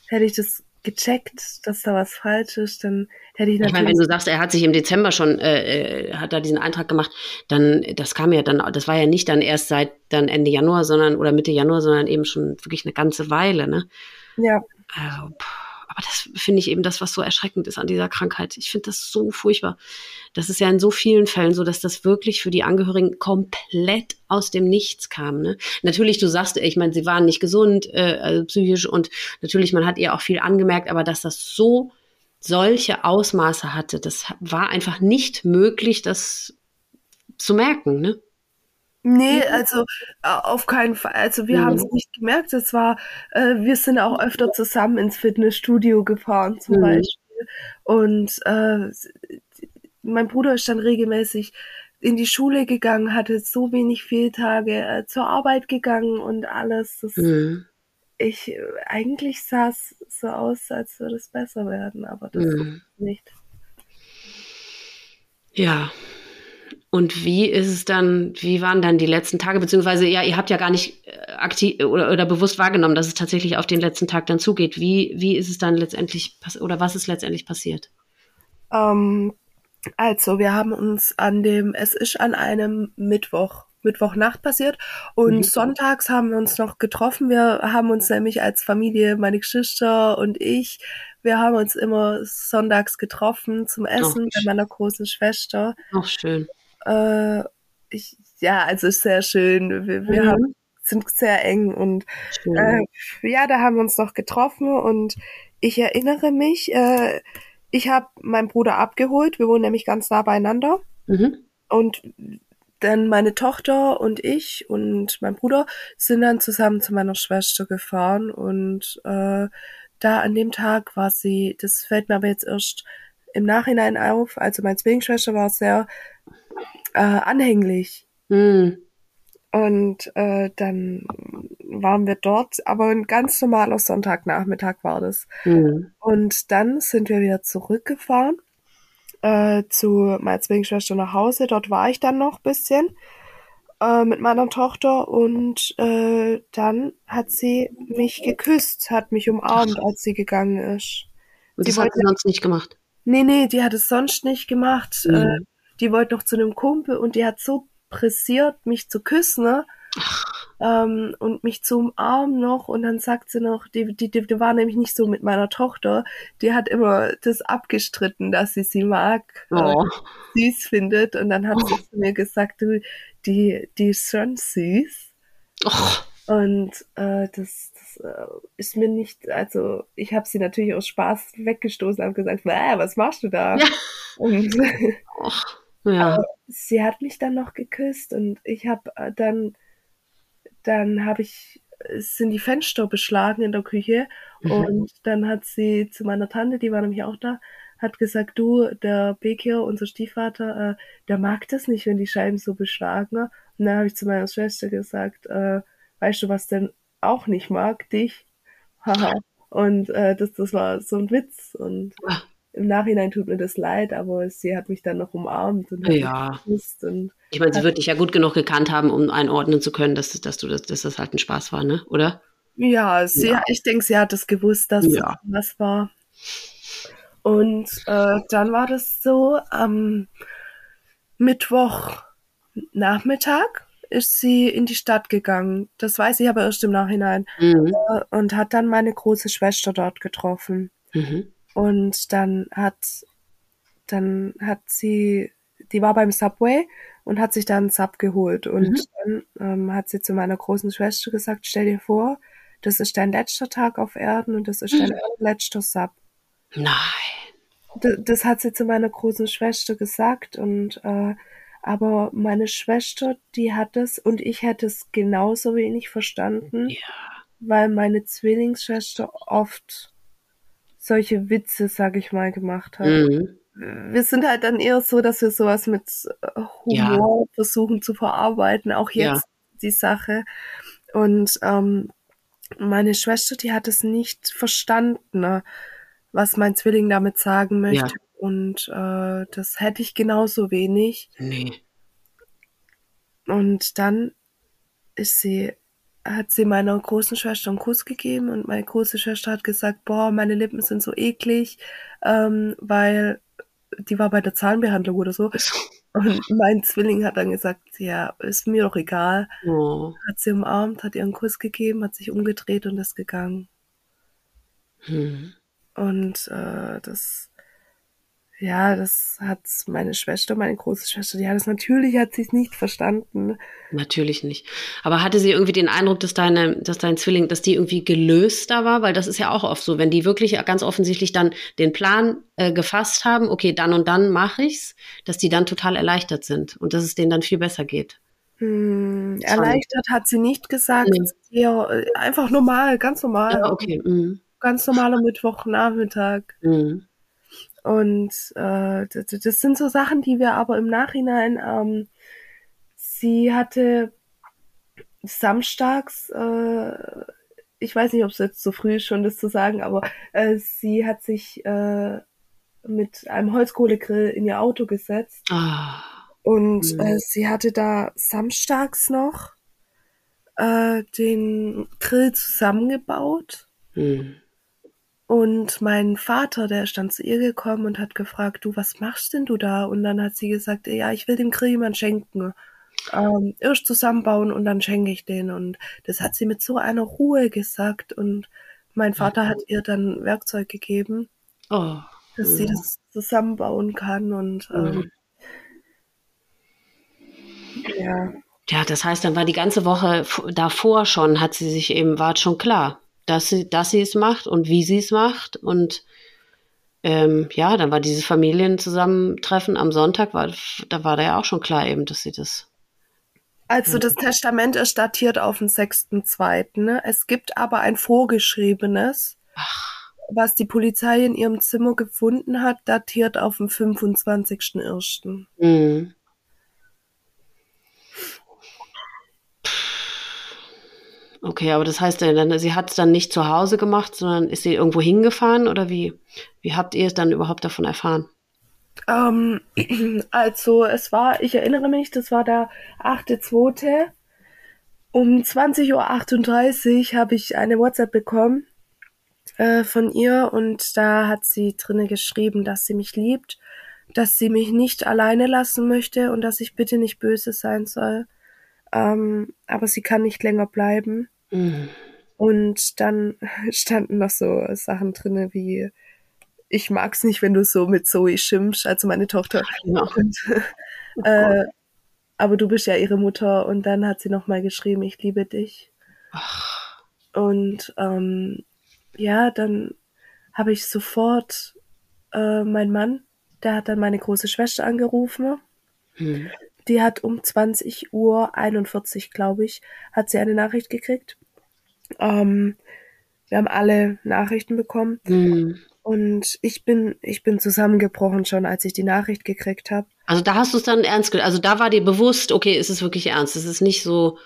hätte ich das gecheckt, dass da was falsch ist, dann hätte ich natürlich. Ich meine, wenn du sagst, er hat sich im Dezember schon, äh, äh, hat da diesen Eintrag gemacht, dann, das kam ja dann, das war ja nicht dann erst seit dann Ende Januar, sondern, oder Mitte Januar, sondern eben schon wirklich eine ganze Weile, ne? Ja. Also, pff aber das finde ich eben das, was so erschreckend ist an dieser Krankheit. Ich finde das so furchtbar. Das ist ja in so vielen Fällen so, dass das wirklich für die Angehörigen komplett aus dem Nichts kam. Ne? Natürlich, du sagst, ich meine, sie waren nicht gesund, äh, also psychisch und natürlich, man hat ihr auch viel angemerkt, aber dass das so solche Ausmaße hatte, das war einfach nicht möglich, das zu merken. Ne? Nee, also äh, auf keinen Fall. Also wir mhm. haben es nicht gemerkt. Es war, äh, wir sind auch öfter zusammen ins Fitnessstudio gefahren zum mhm. Beispiel. Und äh, mein Bruder ist dann regelmäßig in die Schule gegangen, hatte so wenig Fehltage, äh, zur Arbeit gegangen und alles. Das, mhm. Ich eigentlich sah es so aus, als würde es besser werden, aber das mhm. nicht. Ja, und wie ist es dann, wie waren dann die letzten Tage, beziehungsweise ja, ihr habt ja gar nicht äh, aktiv oder, oder bewusst wahrgenommen, dass es tatsächlich auf den letzten Tag dann zugeht. Wie, wie ist es dann letztendlich oder was ist letztendlich passiert? Ähm, also, wir haben uns an dem, es ist an einem Mittwoch, Mittwochnacht passiert und mhm. sonntags haben wir uns noch getroffen. Wir haben uns nämlich als Familie, meine Geschwister und ich, wir haben uns immer sonntags getroffen zum Essen bei meiner großen Schwester. Ach, schön. Äh, ich, ja, also ist sehr schön. Wir, wir mhm. haben, sind sehr eng und äh, ja, da haben wir uns noch getroffen und ich erinnere mich, äh, ich habe meinen Bruder abgeholt. Wir wohnen nämlich ganz nah beieinander. Mhm. Und dann meine Tochter und ich und mein Bruder sind dann zusammen zu meiner Schwester gefahren und äh, da an dem Tag war sie, das fällt mir aber jetzt erst im Nachhinein auf, also meine Zwillingsschwester war sehr äh, anhänglich. Mhm. Und äh, dann waren wir dort, aber ein ganz normaler Sonntagnachmittag war das. Mhm. Und dann sind wir wieder zurückgefahren äh, zu meiner Zwillingsschwester nach Hause. Dort war ich dann noch bisschen äh, mit meiner Tochter und äh, dann hat sie mich geküsst, hat mich umarmt, als sie gegangen ist. Und das die hat sie sonst nicht gemacht? Nee, nee, die hat es sonst nicht gemacht. Mhm. Äh, die wollte noch zu einem Kumpel und die hat so pressiert, mich zu küssen, ne? Ähm, und mich zu umarmen noch und dann sagt sie noch, die, die, die, die war nämlich nicht so mit meiner Tochter, die hat immer das abgestritten, dass sie sie mag, äh, oh. äh, süß findet und dann hat oh. sie zu mir gesagt, du, die, die ist schon süß. Oh. Und äh, das, das äh, ist mir nicht, also ich habe sie natürlich aus Spaß weggestoßen, habe gesagt, was machst du da? Ja. Und Ja. sie hat mich dann noch geküsst und ich habe äh, dann, dann habe ich, sind die Fenster beschlagen in der Küche mhm. und dann hat sie zu meiner Tante, die war nämlich auch da, hat gesagt, du, der Bekir, unser Stiefvater, äh, der mag das nicht, wenn die Scheiben so beschlagen. Und dann habe ich zu meiner Schwester gesagt, äh, weißt du, was denn auch nicht mag? Dich. (laughs) Haha. und äh, das, das war so ein Witz. Und Ach. Im Nachhinein tut mir das leid, aber sie hat mich dann noch umarmt und ja. Und ich meine, sie wird dich ja gut genug gekannt haben, um einordnen zu können, dass, dass du das, dass das halt ein Spaß war, ne? Oder? Ja, sie, ja. ich denke, sie hat es gewusst, dass ja. was war. Und äh, dann war das so am Mittwochnachmittag ist sie in die Stadt gegangen. Das weiß ich aber erst im Nachhinein. Mhm. Äh, und hat dann meine große Schwester dort getroffen. Mhm. Und dann hat, dann hat sie, die war beim Subway und hat sich dann einen Sub geholt. Und mhm. dann ähm, hat sie zu meiner großen Schwester gesagt, stell dir vor, das ist dein letzter Tag auf Erden und das ist dein mhm. letzter Sub. Nein. Das, das, hat sie zu meiner großen Schwester gesagt und äh, aber meine Schwester, die hat es und ich hätte es genauso wenig verstanden, ja. weil meine Zwillingsschwester oft solche Witze, sag ich mal, gemacht hat. Mhm. Wir sind halt dann eher so, dass wir sowas mit äh, Humor ja. versuchen zu verarbeiten, auch jetzt ja. die Sache. Und ähm, meine Schwester, die hat es nicht verstanden, ne, was mein Zwilling damit sagen möchte. Ja. Und äh, das hätte ich genauso wenig. Nee. Und dann ist sie, hat sie meiner großen Schwester einen Kuss gegeben und meine große Schwester hat gesagt, boah, meine Lippen sind so eklig, ähm, weil die war bei der Zahnbehandlung oder so. Und mein Zwilling hat dann gesagt, ja, ist mir doch egal. Oh. Hat sie umarmt, hat ihr einen Kuss gegeben, hat sich umgedreht und ist gegangen. Hm. Und äh, das ja, das hat meine Schwester, meine große Schwester, die hat es natürlich, hat sie es nicht verstanden. Natürlich nicht. Aber hatte sie irgendwie den Eindruck, dass deine, dass dein Zwilling, dass die irgendwie gelöster war? Weil das ist ja auch oft so, wenn die wirklich ganz offensichtlich dann den Plan äh, gefasst haben, okay, dann und dann mache ich's, dass die dann total erleichtert sind und dass es denen dann viel besser geht. Hm, erleichtert hat sie nicht gesagt, nee. eher, äh, einfach normal, ganz normal. Ja, okay. Mhm. Ganz normaler Mittwochnachmittag. Mhm. Und äh, das, das, sind so Sachen, die wir aber im Nachhinein, ähm, sie hatte samstags, äh, ich weiß nicht, ob es jetzt so früh ist, schon das zu sagen, aber äh, sie hat sich äh, mit einem Holzkohlegrill in ihr Auto gesetzt. Ah. Und mhm. äh, sie hatte da samstags noch äh, den Grill zusammengebaut. Mhm. Und mein Vater, der ist dann zu ihr gekommen und hat gefragt, du, was machst denn du da? Und dann hat sie gesagt, ja, ich will dem Grill jemand schenken. Ähm, erst zusammenbauen und dann schenke ich den. Und das hat sie mit so einer Ruhe gesagt. Und mein Vater hat ihr dann Werkzeug gegeben, oh. dass sie das zusammenbauen kann. Und ähm, ja. Ja, das heißt, dann war die ganze Woche davor schon, hat sie sich eben, war schon klar dass sie, dass sie es macht und wie sie es macht. Und ähm, ja, dann war dieses Familienzusammentreffen am Sonntag, war, da war da ja auch schon klar eben, dass sie das. Also das Testament ist datiert auf den 6.2. Ne? Es gibt aber ein vorgeschriebenes, Ach. was die Polizei in ihrem Zimmer gefunden hat, datiert auf den 25.1. Mhm. Okay, aber das heißt, dann, sie hat es dann nicht zu Hause gemacht, sondern ist sie irgendwo hingefahren oder wie, wie habt ihr es dann überhaupt davon erfahren? Ähm, (clears throat) also es war, ich erinnere mich, das war der 8.2. Um 20.38 Uhr habe ich eine WhatsApp bekommen äh, von ihr und da hat sie drinne geschrieben, dass sie mich liebt, dass sie mich nicht alleine lassen möchte und dass ich bitte nicht böse sein soll. Ähm, aber sie kann nicht länger bleiben. Mhm. Und dann (laughs) standen noch so Sachen drinne wie ich mag's nicht, wenn du so mit Zoe schimpfst, also meine Tochter. Ja. (laughs) Und, oh äh, aber du bist ja ihre Mutter und dann hat sie noch mal geschrieben, ich liebe dich. Ach. Und ähm, ja, dann habe ich sofort äh, mein Mann, der hat dann meine große Schwester angerufen. Hm. Die hat um 20 Uhr 41, glaube ich, hat sie eine Nachricht gekriegt. Ähm, wir haben alle Nachrichten bekommen. Hm. Und ich bin, ich bin zusammengebrochen schon, als ich die Nachricht gekriegt habe. Also da hast du es dann ernst genommen. Also da war dir bewusst, okay, ist es wirklich ernst? Es ist nicht so.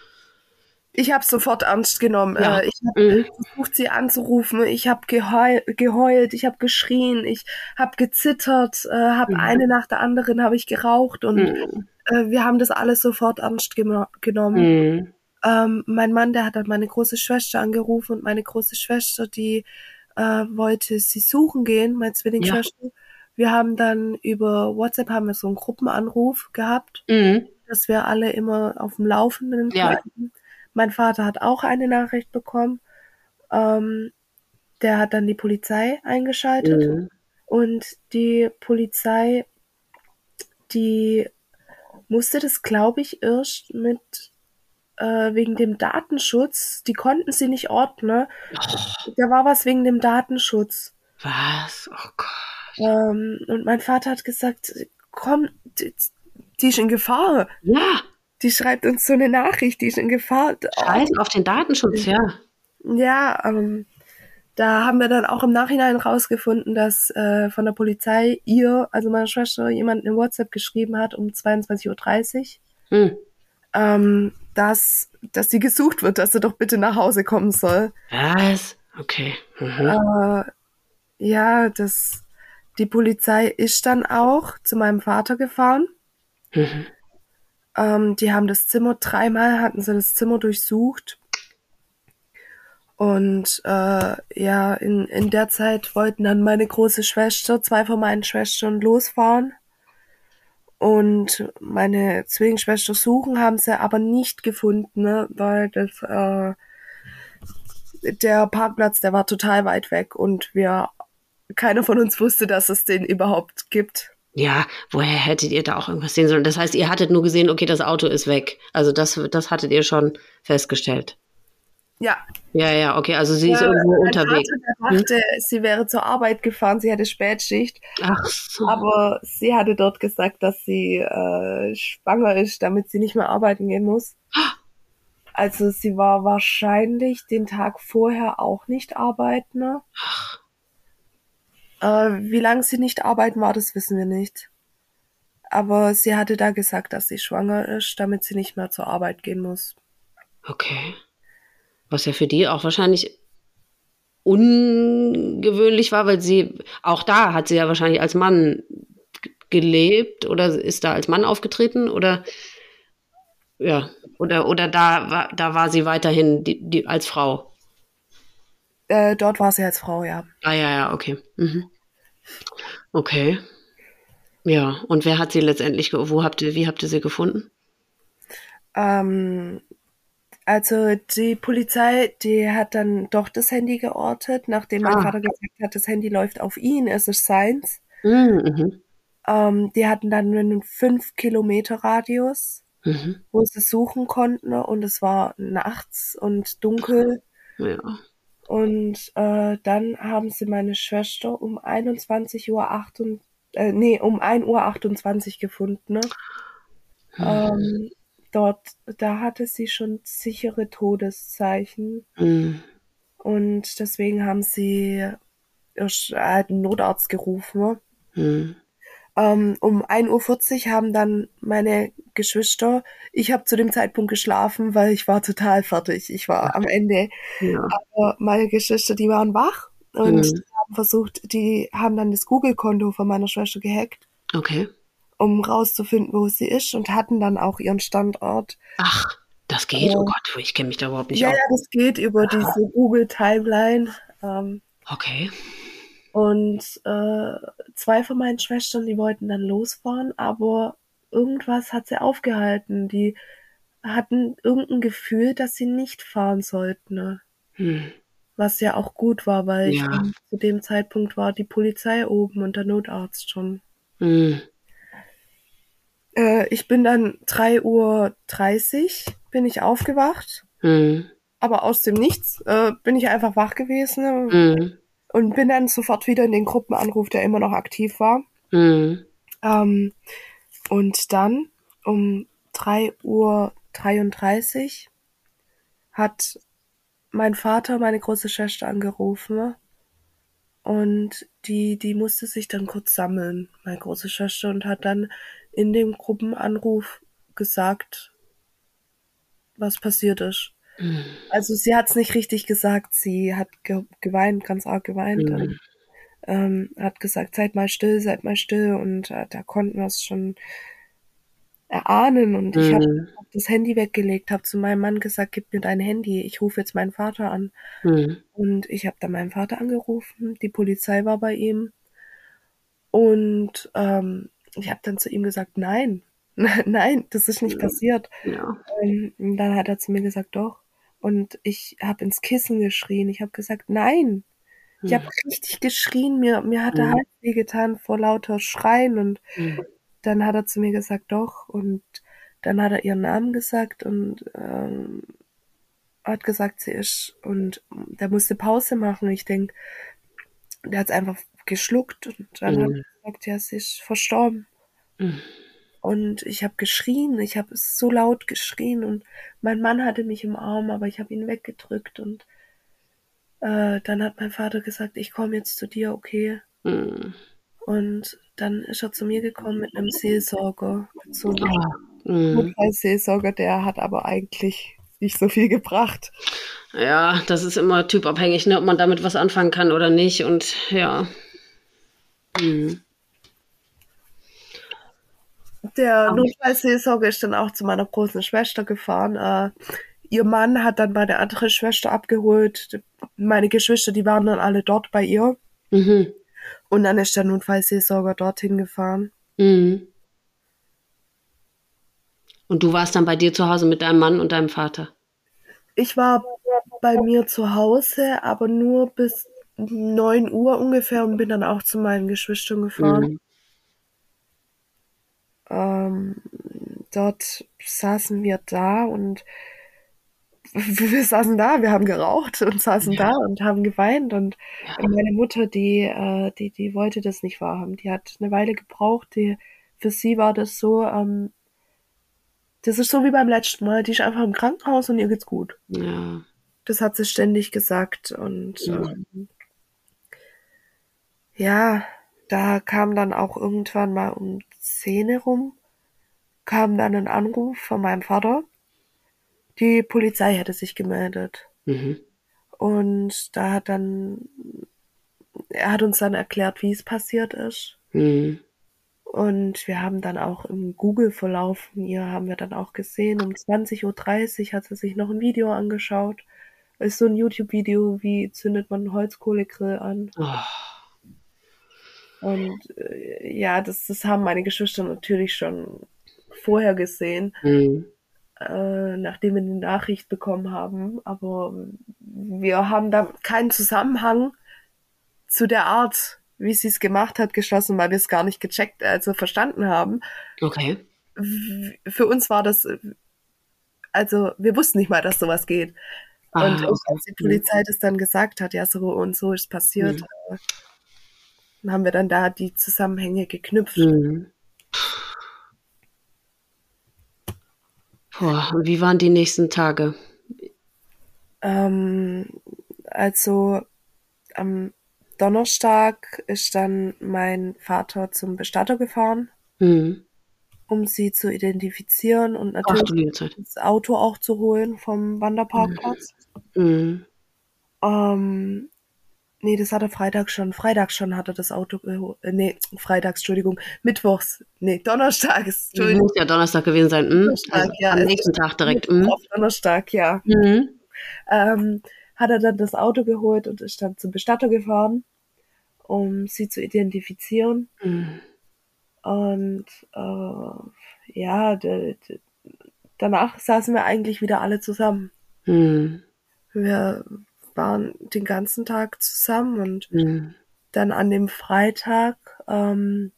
Ich habe sofort ernst genommen. Ja. Äh, ich habe mhm. versucht, sie anzurufen. Ich habe geheul, geheult, ich habe geschrien, ich habe gezittert, äh, habe mhm. eine nach der anderen habe ich geraucht und mhm. äh, wir haben das alles sofort ernst ge genommen. Mhm. Ähm, mein Mann, der hat dann meine große Schwester angerufen und meine große Schwester, die äh, wollte sie suchen gehen, meine Zwillingsschwester. Ja. Wir haben dann über WhatsApp haben wir so einen Gruppenanruf gehabt, mhm. dass wir alle immer auf dem Laufenden ja. bleiben. Mein Vater hat auch eine Nachricht bekommen. Ähm, der hat dann die Polizei eingeschaltet mhm. und die Polizei, die musste das, glaube ich, erst mit äh, wegen dem Datenschutz. Die konnten sie nicht ordnen. Oh. Da war was wegen dem Datenschutz. Was? Oh Gott. Ähm, und mein Vater hat gesagt, komm, die, die, ist in Gefahr. Ja. Die schreibt uns so eine Nachricht, die ist in Gefahr. Scheiß auf den Datenschutz, ja. Ja, ähm, da haben wir dann auch im Nachhinein rausgefunden, dass äh, von der Polizei ihr, also meine Schwester, jemand in WhatsApp geschrieben hat um 22.30 Uhr. Hm ähm, dass, dass sie gesucht wird, dass sie doch bitte nach Hause kommen soll. Was? Okay. Mhm. Äh, ja, das, die Polizei ist dann auch zu meinem Vater gefahren. Mhm. Ähm, die haben das Zimmer, dreimal hatten sie das Zimmer durchsucht. Und äh, ja, in, in der Zeit wollten dann meine große Schwester, zwei von meinen Schwestern losfahren und meine Zwillingsschwester suchen, haben sie aber nicht gefunden, ne? weil das, äh, der Parkplatz, der war total weit weg und wir, keiner von uns wusste, dass es den überhaupt gibt. Ja, woher hättet ihr da auch irgendwas sehen sollen? Das heißt, ihr hattet nur gesehen, okay, das Auto ist weg. Also das, das hattet ihr schon festgestellt. Ja. Ja, ja, okay, also sie ist irgendwo unterwegs. Vater, dachte, hm? sie wäre zur Arbeit gefahren, sie hatte Spätschicht. Ach so. Aber sie hatte dort gesagt, dass sie äh, schwanger ist, damit sie nicht mehr arbeiten gehen muss. (gasps) Also sie war wahrscheinlich den Tag vorher auch nicht arbeiten. Ach. Äh, wie lange sie nicht arbeiten war, das wissen wir nicht. Aber sie hatte da gesagt, dass sie schwanger ist, damit sie nicht mehr zur Arbeit gehen muss. Okay. Was ja für die auch wahrscheinlich ungewöhnlich war, weil sie, auch da hat sie ja wahrscheinlich als Mann gelebt oder ist da als Mann aufgetreten oder ja, oder, oder da war, da war sie weiterhin die, die, als Frau. Äh, dort war sie als Frau, ja. Ah ja, ja, okay. Mhm. Okay. Ja, und wer hat sie letztendlich, wo habt ihr, wie habt ihr sie gefunden? Ähm, also die Polizei, die hat dann doch das Handy geortet, nachdem mein ah. Vater gesagt hat, das Handy läuft auf ihn, es ist seins. Mhm. Ähm, die hatten dann einen 5 Kilometer Radius, mhm. wo sie suchen konnten und es war nachts und dunkel. Ja. Und äh, dann haben sie meine Schwester um 21 Uhr 8 und, äh, nee, um 1 Uhr 28 gefunden. Ne? Mhm. Ähm, dort, da hatte sie schon sichere Todeszeichen. Mhm. Und deswegen haben sie einen Notarzt gerufen. Mhm. Ähm, um 1.40 Uhr haben dann meine Geschwister, ich habe zu dem Zeitpunkt geschlafen, weil ich war total fertig. Ich war am Ende. Ja. Aber meine Geschwister, die waren wach und mhm. haben versucht, die haben dann das Google-Konto von meiner Schwester gehackt. Okay um rauszufinden, wo sie ist und hatten dann auch ihren Standort. Ach, das geht? Äh, oh Gott, ich kenne mich da überhaupt nicht ja, aus. Ja, das geht über ah. diese Google Timeline. Ähm, okay. Und äh, zwei von meinen Schwestern, die wollten dann losfahren, aber irgendwas hat sie aufgehalten. Die hatten irgendein Gefühl, dass sie nicht fahren sollten. Ne? Hm. Was ja auch gut war, weil ja. ich, zu dem Zeitpunkt war die Polizei oben und der Notarzt schon. Hm. Äh, ich bin dann 3.30 Uhr bin ich aufgewacht. Mhm. aber aus dem Nichts äh, bin ich einfach wach gewesen mhm. Und bin dann sofort wieder in den Gruppenanruf, der immer noch aktiv war. Mhm. Ähm, und dann um 3 Uhr 33 hat mein Vater meine große Schwester angerufen und die, die musste sich dann kurz sammeln, meine große Schwester, und hat dann in dem Gruppenanruf gesagt, was passiert ist. Mhm. Also sie hat es nicht richtig gesagt, sie hat ge geweint, ganz arg geweint. Mhm. Und, ähm, hat gesagt, seid mal still, seid mal still. Und äh, da konnten wir es schon erahnen. Und ich habe mhm. hab das Handy weggelegt, habe zu meinem Mann gesagt, gib mir dein Handy, ich rufe jetzt meinen Vater an. Mhm. Und ich habe dann meinen Vater angerufen, die Polizei war bei ihm. Und ähm, ich habe dann zu ihm gesagt, nein, (laughs) nein, das ist nicht ja. passiert. Ja. Ähm, und dann hat er zu mir gesagt, doch. Und ich habe ins Kissen geschrien. Ich habe gesagt, nein. Ich habe hm. richtig geschrien. Mir, mir hat der hm. Hals wehgetan vor lauter Schreien. Und hm. dann hat er zu mir gesagt, doch. Und dann hat er ihren Namen gesagt und ähm, hat gesagt, sie ist. Und der musste Pause machen. Ich denke, der hat einfach geschluckt. Und dann hat er gesagt, ja, sie ist verstorben. Und ich habe geschrien, ich habe so laut geschrien und mein Mann hatte mich im Arm, aber ich habe ihn weggedrückt und äh, dann hat mein Vater gesagt, ich komme jetzt zu dir, okay. Mhm. Und dann ist er zu mir gekommen mit einem Seelsorger, so einem oh. mhm. Seelsorger, der hat aber eigentlich nicht so viel gebracht. Ja, das ist immer typabhängig, ne, ob man damit was anfangen kann oder nicht. Und ja. Mhm. Der Notfallseelsorger ist dann auch zu meiner großen Schwester gefahren. Äh, ihr Mann hat dann meine andere Schwester abgeholt. Meine Geschwister, die waren dann alle dort bei ihr. Mhm. Und dann ist der Notfallseelsorger dorthin gefahren. Mhm. Und du warst dann bei dir zu Hause mit deinem Mann und deinem Vater? Ich war bei mir zu Hause, aber nur bis 9 Uhr ungefähr und bin dann auch zu meinen Geschwistern gefahren. Mhm. Ähm, dort saßen wir da und (laughs) wir saßen da, wir haben geraucht und saßen ja. da und haben geweint und meine Mutter, die, äh, die, die wollte das nicht wahrhaben. Die hat eine Weile gebraucht. Die, für sie war das so, ähm, das ist so wie beim letzten Mal. Die ist einfach im Krankenhaus und ihr geht's gut. Ja. Das hat sie ständig gesagt und ja. Ähm, ja, da kam dann auch irgendwann mal um Zähne rum, kam dann ein Anruf von meinem Vater. Die Polizei hätte sich gemeldet. Mhm. Und da hat dann, er hat uns dann erklärt, wie es passiert ist. Mhm. Und wir haben dann auch im Google-Verlauf von ihr haben wir dann auch gesehen, um 20.30 Uhr hat sie sich noch ein Video angeschaut. ist so ein YouTube-Video, wie zündet man einen Holzkohlegrill an. Oh. Und äh, ja, das, das haben meine Geschwister natürlich schon vorher gesehen, mhm. äh, nachdem wir die Nachricht bekommen haben. Aber wir haben da keinen Zusammenhang zu der Art, wie sie es gemacht hat, geschlossen, weil wir es gar nicht gecheckt, also verstanden haben. Okay. Für uns war das, also wir wussten nicht mal, dass sowas geht. Ah, und als die Polizei das dann gesagt hat, ja, so und so ist passiert, mhm. Dann haben wir dann da die Zusammenhänge geknüpft. Mhm. Boah, und wie waren die nächsten Tage? Ähm, also am Donnerstag ist dann mein Vater zum Bestatter gefahren, mhm. um sie zu identifizieren und natürlich Ach, das Auto auch zu holen vom Wanderparkplatz. Mhm. Ähm, Nee, das hat er Freitag schon. Freitag schon hat er das Auto geholt. Äh, nee, Freitags, Entschuldigung. Mittwochs. Nee, Donnerstags. Entschuldigung. Muss ja Donnerstag gewesen sein. Hm? Donnerstag, also ja. Am nächsten Tag direkt. Hm? Auf Donnerstag, ja. Mhm. Ähm, hat er dann das Auto geholt und ist dann zum Bestatter gefahren, um sie zu identifizieren. Mhm. Und äh, ja, danach saßen wir eigentlich wieder alle zusammen. Mhm. Wir waren den ganzen Tag zusammen und mhm. dann an dem Freitag, ähm,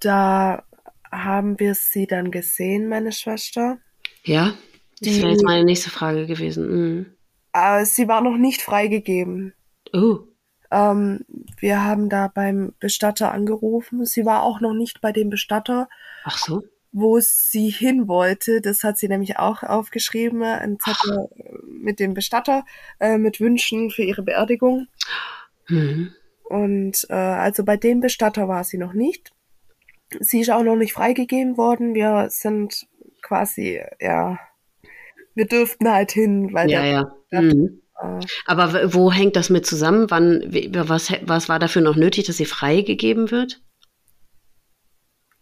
da haben wir sie dann gesehen, meine Schwester. Ja, Das wäre jetzt meine nächste Frage gewesen. Mhm. Äh, sie war noch nicht freigegeben. Oh. Ähm, wir haben da beim Bestatter angerufen. Sie war auch noch nicht bei dem Bestatter. Ach so. Wo sie hin wollte, das hat sie nämlich auch aufgeschrieben, ein Zettel mit dem Bestatter, äh, mit Wünschen für ihre Beerdigung. Mhm. Und äh, also bei dem Bestatter war sie noch nicht. Sie ist auch noch nicht freigegeben worden. Wir sind quasi, ja, wir dürften halt hin, weil ja, der, ja. Mhm. Äh, Aber wo hängt das mit zusammen? Wann, was, was war dafür noch nötig, dass sie freigegeben wird?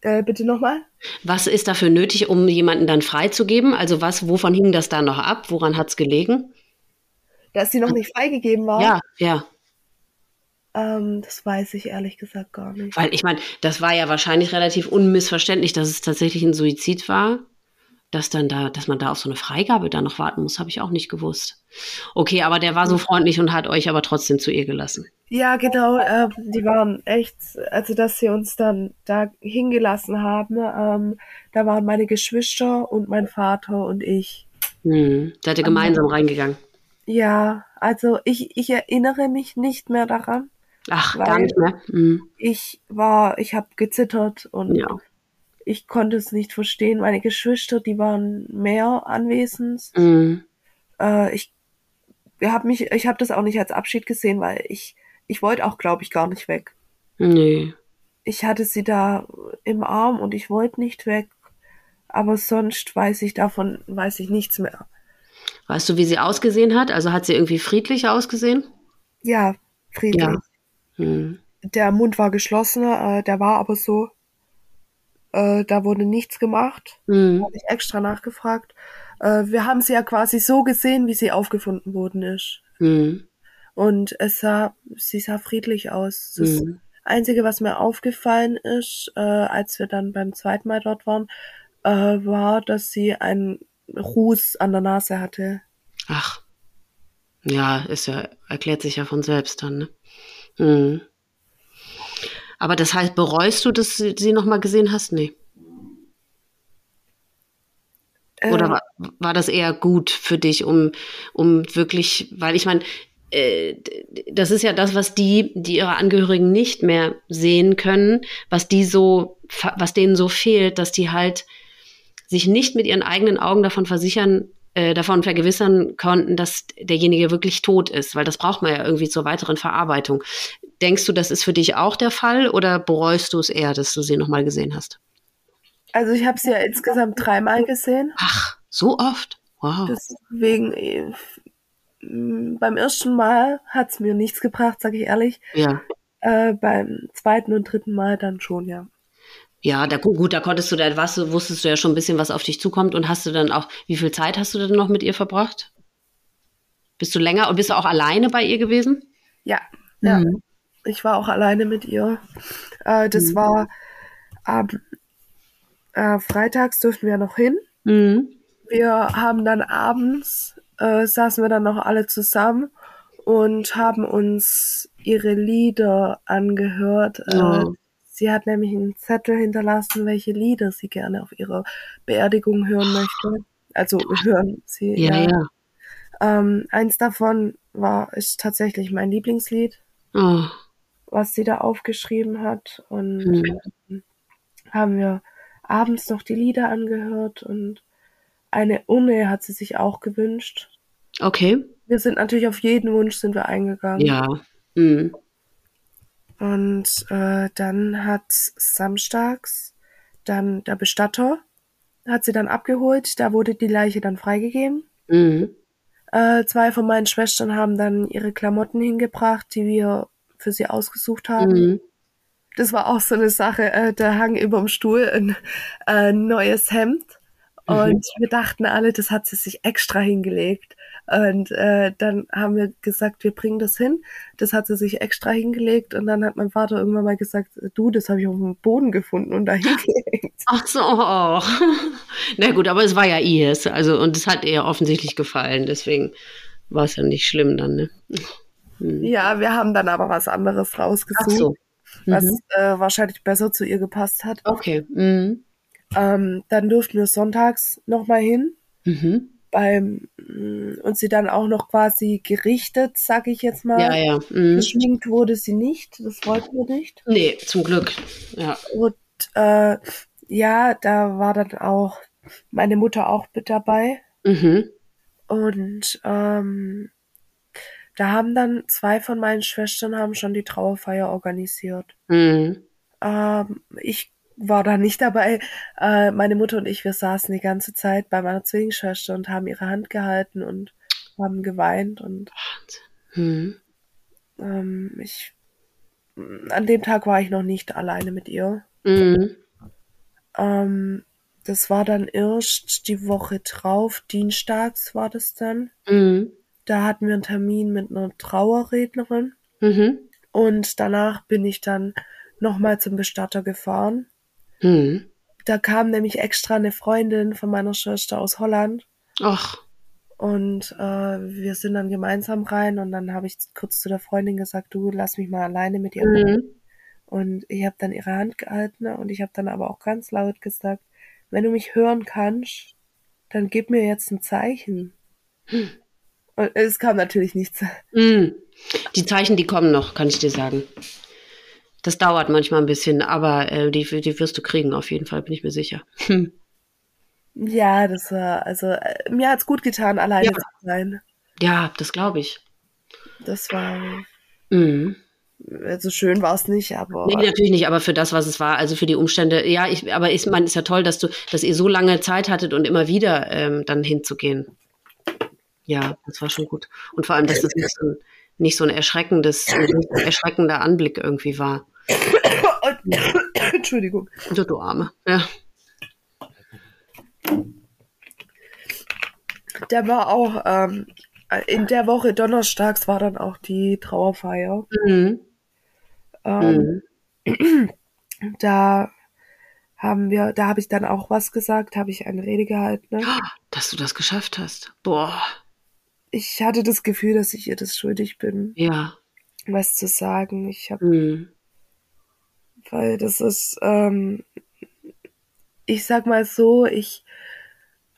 Äh, bitte nochmal? Was ist dafür nötig, um jemanden dann freizugeben? Also was, wovon hing das da noch ab? Woran hat es gelegen? Dass sie noch nicht freigegeben war? Ja, ja. Ähm, das weiß ich ehrlich gesagt gar nicht. Weil ich meine, das war ja wahrscheinlich relativ unmissverständlich, dass es tatsächlich ein Suizid war dass dann da, dass man da auf so eine Freigabe dann noch warten muss, habe ich auch nicht gewusst. Okay, aber der war so freundlich und hat euch aber trotzdem zu ihr gelassen. Ja, genau. Äh, die waren echt, also dass sie uns dann da hingelassen haben, ähm, da waren meine Geschwister und mein Vater und ich. Hm, seid ihr gemeinsam um, reingegangen? Ja, also ich, ich erinnere mich nicht mehr daran. Ach, gar nicht mehr. Hm. Ich war, ich habe gezittert und ja ich konnte es nicht verstehen. Meine Geschwister, die waren mehr anwesend. Mhm. Äh, ich habe mich, ich habe das auch nicht als Abschied gesehen, weil ich, ich wollte auch, glaube ich, gar nicht weg. Nee. Ich hatte sie da im Arm und ich wollte nicht weg. Aber sonst weiß ich davon, weiß ich nichts mehr. Weißt du, wie sie ausgesehen hat? Also hat sie irgendwie friedlich ausgesehen? Ja, friedlich. Ja. Hm. Der Mund war geschlossen, äh, der war aber so. Äh, da wurde nichts gemacht. Mhm. Habe ich extra nachgefragt. Äh, wir haben sie ja quasi so gesehen, wie sie aufgefunden worden ist. Mhm. Und es sah, sie sah friedlich aus. Das mhm. Einzige, was mir aufgefallen ist, äh, als wir dann beim zweiten Mal dort waren, äh, war, dass sie einen Ruß an der Nase hatte. Ach. Ja, ist ja, erklärt sich ja von selbst dann, ne? Mhm. Aber das heißt, bereust du, dass du sie nochmal gesehen hast? Nee. Oder ähm. war, war das eher gut für dich, um, um wirklich, weil ich meine, äh, das ist ja das, was die, die ihre Angehörigen nicht mehr sehen können, was die so, was denen so fehlt, dass die halt sich nicht mit ihren eigenen Augen davon versichern, äh, davon vergewissern konnten, dass derjenige wirklich tot ist, weil das braucht man ja irgendwie zur weiteren Verarbeitung. Denkst du, das ist für dich auch der Fall oder bereust du es eher, dass du sie nochmal gesehen hast? Also ich habe sie ja insgesamt dreimal gesehen. Ach, so oft? Wow. Deswegen, äh, beim ersten Mal hat es mir nichts gebracht, sage ich ehrlich. Ja. Äh, beim zweiten und dritten Mal dann schon, ja. Ja, da, gut, da konntest du, da was, wusstest du ja schon ein bisschen, was auf dich zukommt und hast du dann auch, wie viel Zeit hast du denn noch mit ihr verbracht? Bist du länger und bist du auch alleine bei ihr gewesen? Ja, ja. Mhm ich war auch alleine mit ihr. Äh, das mhm. war am äh, freitags durften wir noch hin. Mhm. Wir haben dann abends, äh, saßen wir dann noch alle zusammen und haben uns ihre Lieder angehört. Oh. Sie hat nämlich einen Zettel hinterlassen, welche Lieder sie gerne auf ihrer Beerdigung hören möchte. Also hören sie. Ja, ja. ja. Ähm, eins davon war ist tatsächlich mein Lieblingslied. Oh was sie da aufgeschrieben hat. Und mhm. haben wir abends noch die Lieder angehört und eine Urne hat sie sich auch gewünscht. Okay. Wir sind natürlich auf jeden Wunsch sind wir eingegangen. Ja. Mhm. Und äh, dann hat samstags dann der Bestatter hat sie dann abgeholt. Da wurde die Leiche dann freigegeben. Mhm. Äh, zwei von meinen Schwestern haben dann ihre Klamotten hingebracht, die wir für sie ausgesucht haben. Mhm. Das war auch so eine Sache, äh, da hang über dem Stuhl ein äh, neues Hemd mhm. und wir dachten alle, das hat sie sich extra hingelegt. Und äh, dann haben wir gesagt, wir bringen das hin. Das hat sie sich extra hingelegt und dann hat mein Vater irgendwann mal gesagt, du, das habe ich auf dem Boden gefunden und da hingelegt. (laughs) Ach so. Oh. (laughs) Na gut, aber es war ja ihrs, also und es hat ihr offensichtlich gefallen, deswegen war es ja nicht schlimm dann, ne? Hm. Ja, wir haben dann aber was anderes rausgesucht, so. mhm. was äh, wahrscheinlich besser zu ihr gepasst hat. Okay. Mhm. Ähm, dann durften wir sonntags nochmal hin. Mhm. beim und sie dann auch noch quasi gerichtet, sag ich jetzt mal. Ja, ja. Mhm. Geschminkt wurde sie nicht, das wollten wir nicht. Nee, zum Glück. Ja. Und äh, ja, da war dann auch meine Mutter auch mit dabei. Mhm. Und ähm, da haben dann zwei von meinen Schwestern haben schon die Trauerfeier organisiert. Mhm. Ähm, ich war da nicht dabei. Äh, meine Mutter und ich, wir saßen die ganze Zeit bei meiner Zwillingsschwester und haben ihre Hand gehalten und haben geweint und mhm. ähm, ich an dem Tag war ich noch nicht alleine mit ihr. Mhm. Ähm, das war dann erst die Woche drauf, dienstags war das dann. Mhm. Da hatten wir einen Termin mit einer Trauerrednerin. Mhm. Und danach bin ich dann nochmal zum Bestatter gefahren. Mhm. Da kam nämlich extra eine Freundin von meiner Schwester aus Holland. Ach. Und äh, wir sind dann gemeinsam rein und dann habe ich kurz zu der Freundin gesagt, du lass mich mal alleine mit ihr. Mhm. Und ich habe dann ihre Hand gehalten und ich habe dann aber auch ganz laut gesagt, wenn du mich hören kannst, dann gib mir jetzt ein Zeichen. Hm. Und es kam natürlich nichts. Mhm. Die Zeichen, die kommen noch, kann ich dir sagen. Das dauert manchmal ein bisschen, aber äh, die, die wirst du kriegen, auf jeden Fall, bin ich mir sicher. Hm. Ja, das war, also äh, mir hat's gut getan, alleine Ja. zu sein. Ja, das glaube ich. Das war, Mhm. also schön war es nicht, aber Nee, natürlich nicht, aber für das, was es war, also für die Umstände, ja, ich, aber ich meine, ist ja toll, dass du, dass ihr so lange Zeit hattet und immer wieder ähm, dann hinzugehen. Ja, das war schon gut. Und vor allem, dass das nicht so ein, nicht so ein erschreckendes, nicht so ein erschreckender Anblick irgendwie war. Entschuldigung. Du, du Arme. Ja. Der war auch, ähm, in der Woche donnerstags war dann auch die Trauerfeier. Mhm. Ähm, Mhm. (clears throat) Da haben wir, da habe ich dann auch was gesagt, habe ich eine Rede gehalten. Ne? Dass du das geschafft hast. Boah. Ich hatte das Gefühl, dass ich ihr das schuldig bin, Ja. was zu sagen. Ich habe, Mhm. weil das ist, ähm, ich sag mal so, ich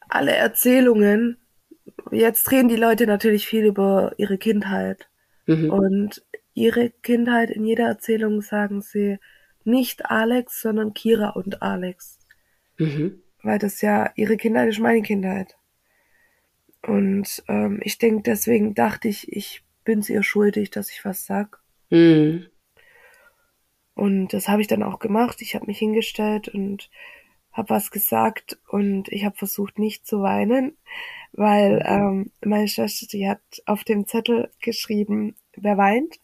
alle Erzählungen, jetzt reden die Leute natürlich viel über ihre Kindheit. Mhm. Und ihre Kindheit in jeder Erzählung sagen sie nicht Alex, sondern Kira und Alex. Mhm. Weil das ja ihre Kindheit ist meine Kindheit. Und ähm, ich denke, deswegen dachte ich, ich bin's ihr schuldig, dass ich was sag. Mhm. Und das habe ich dann auch gemacht. Ich habe mich hingestellt und habe was gesagt und ich habe versucht nicht zu weinen, weil ähm, meine Schwester, die hat auf dem Zettel geschrieben, wer weint,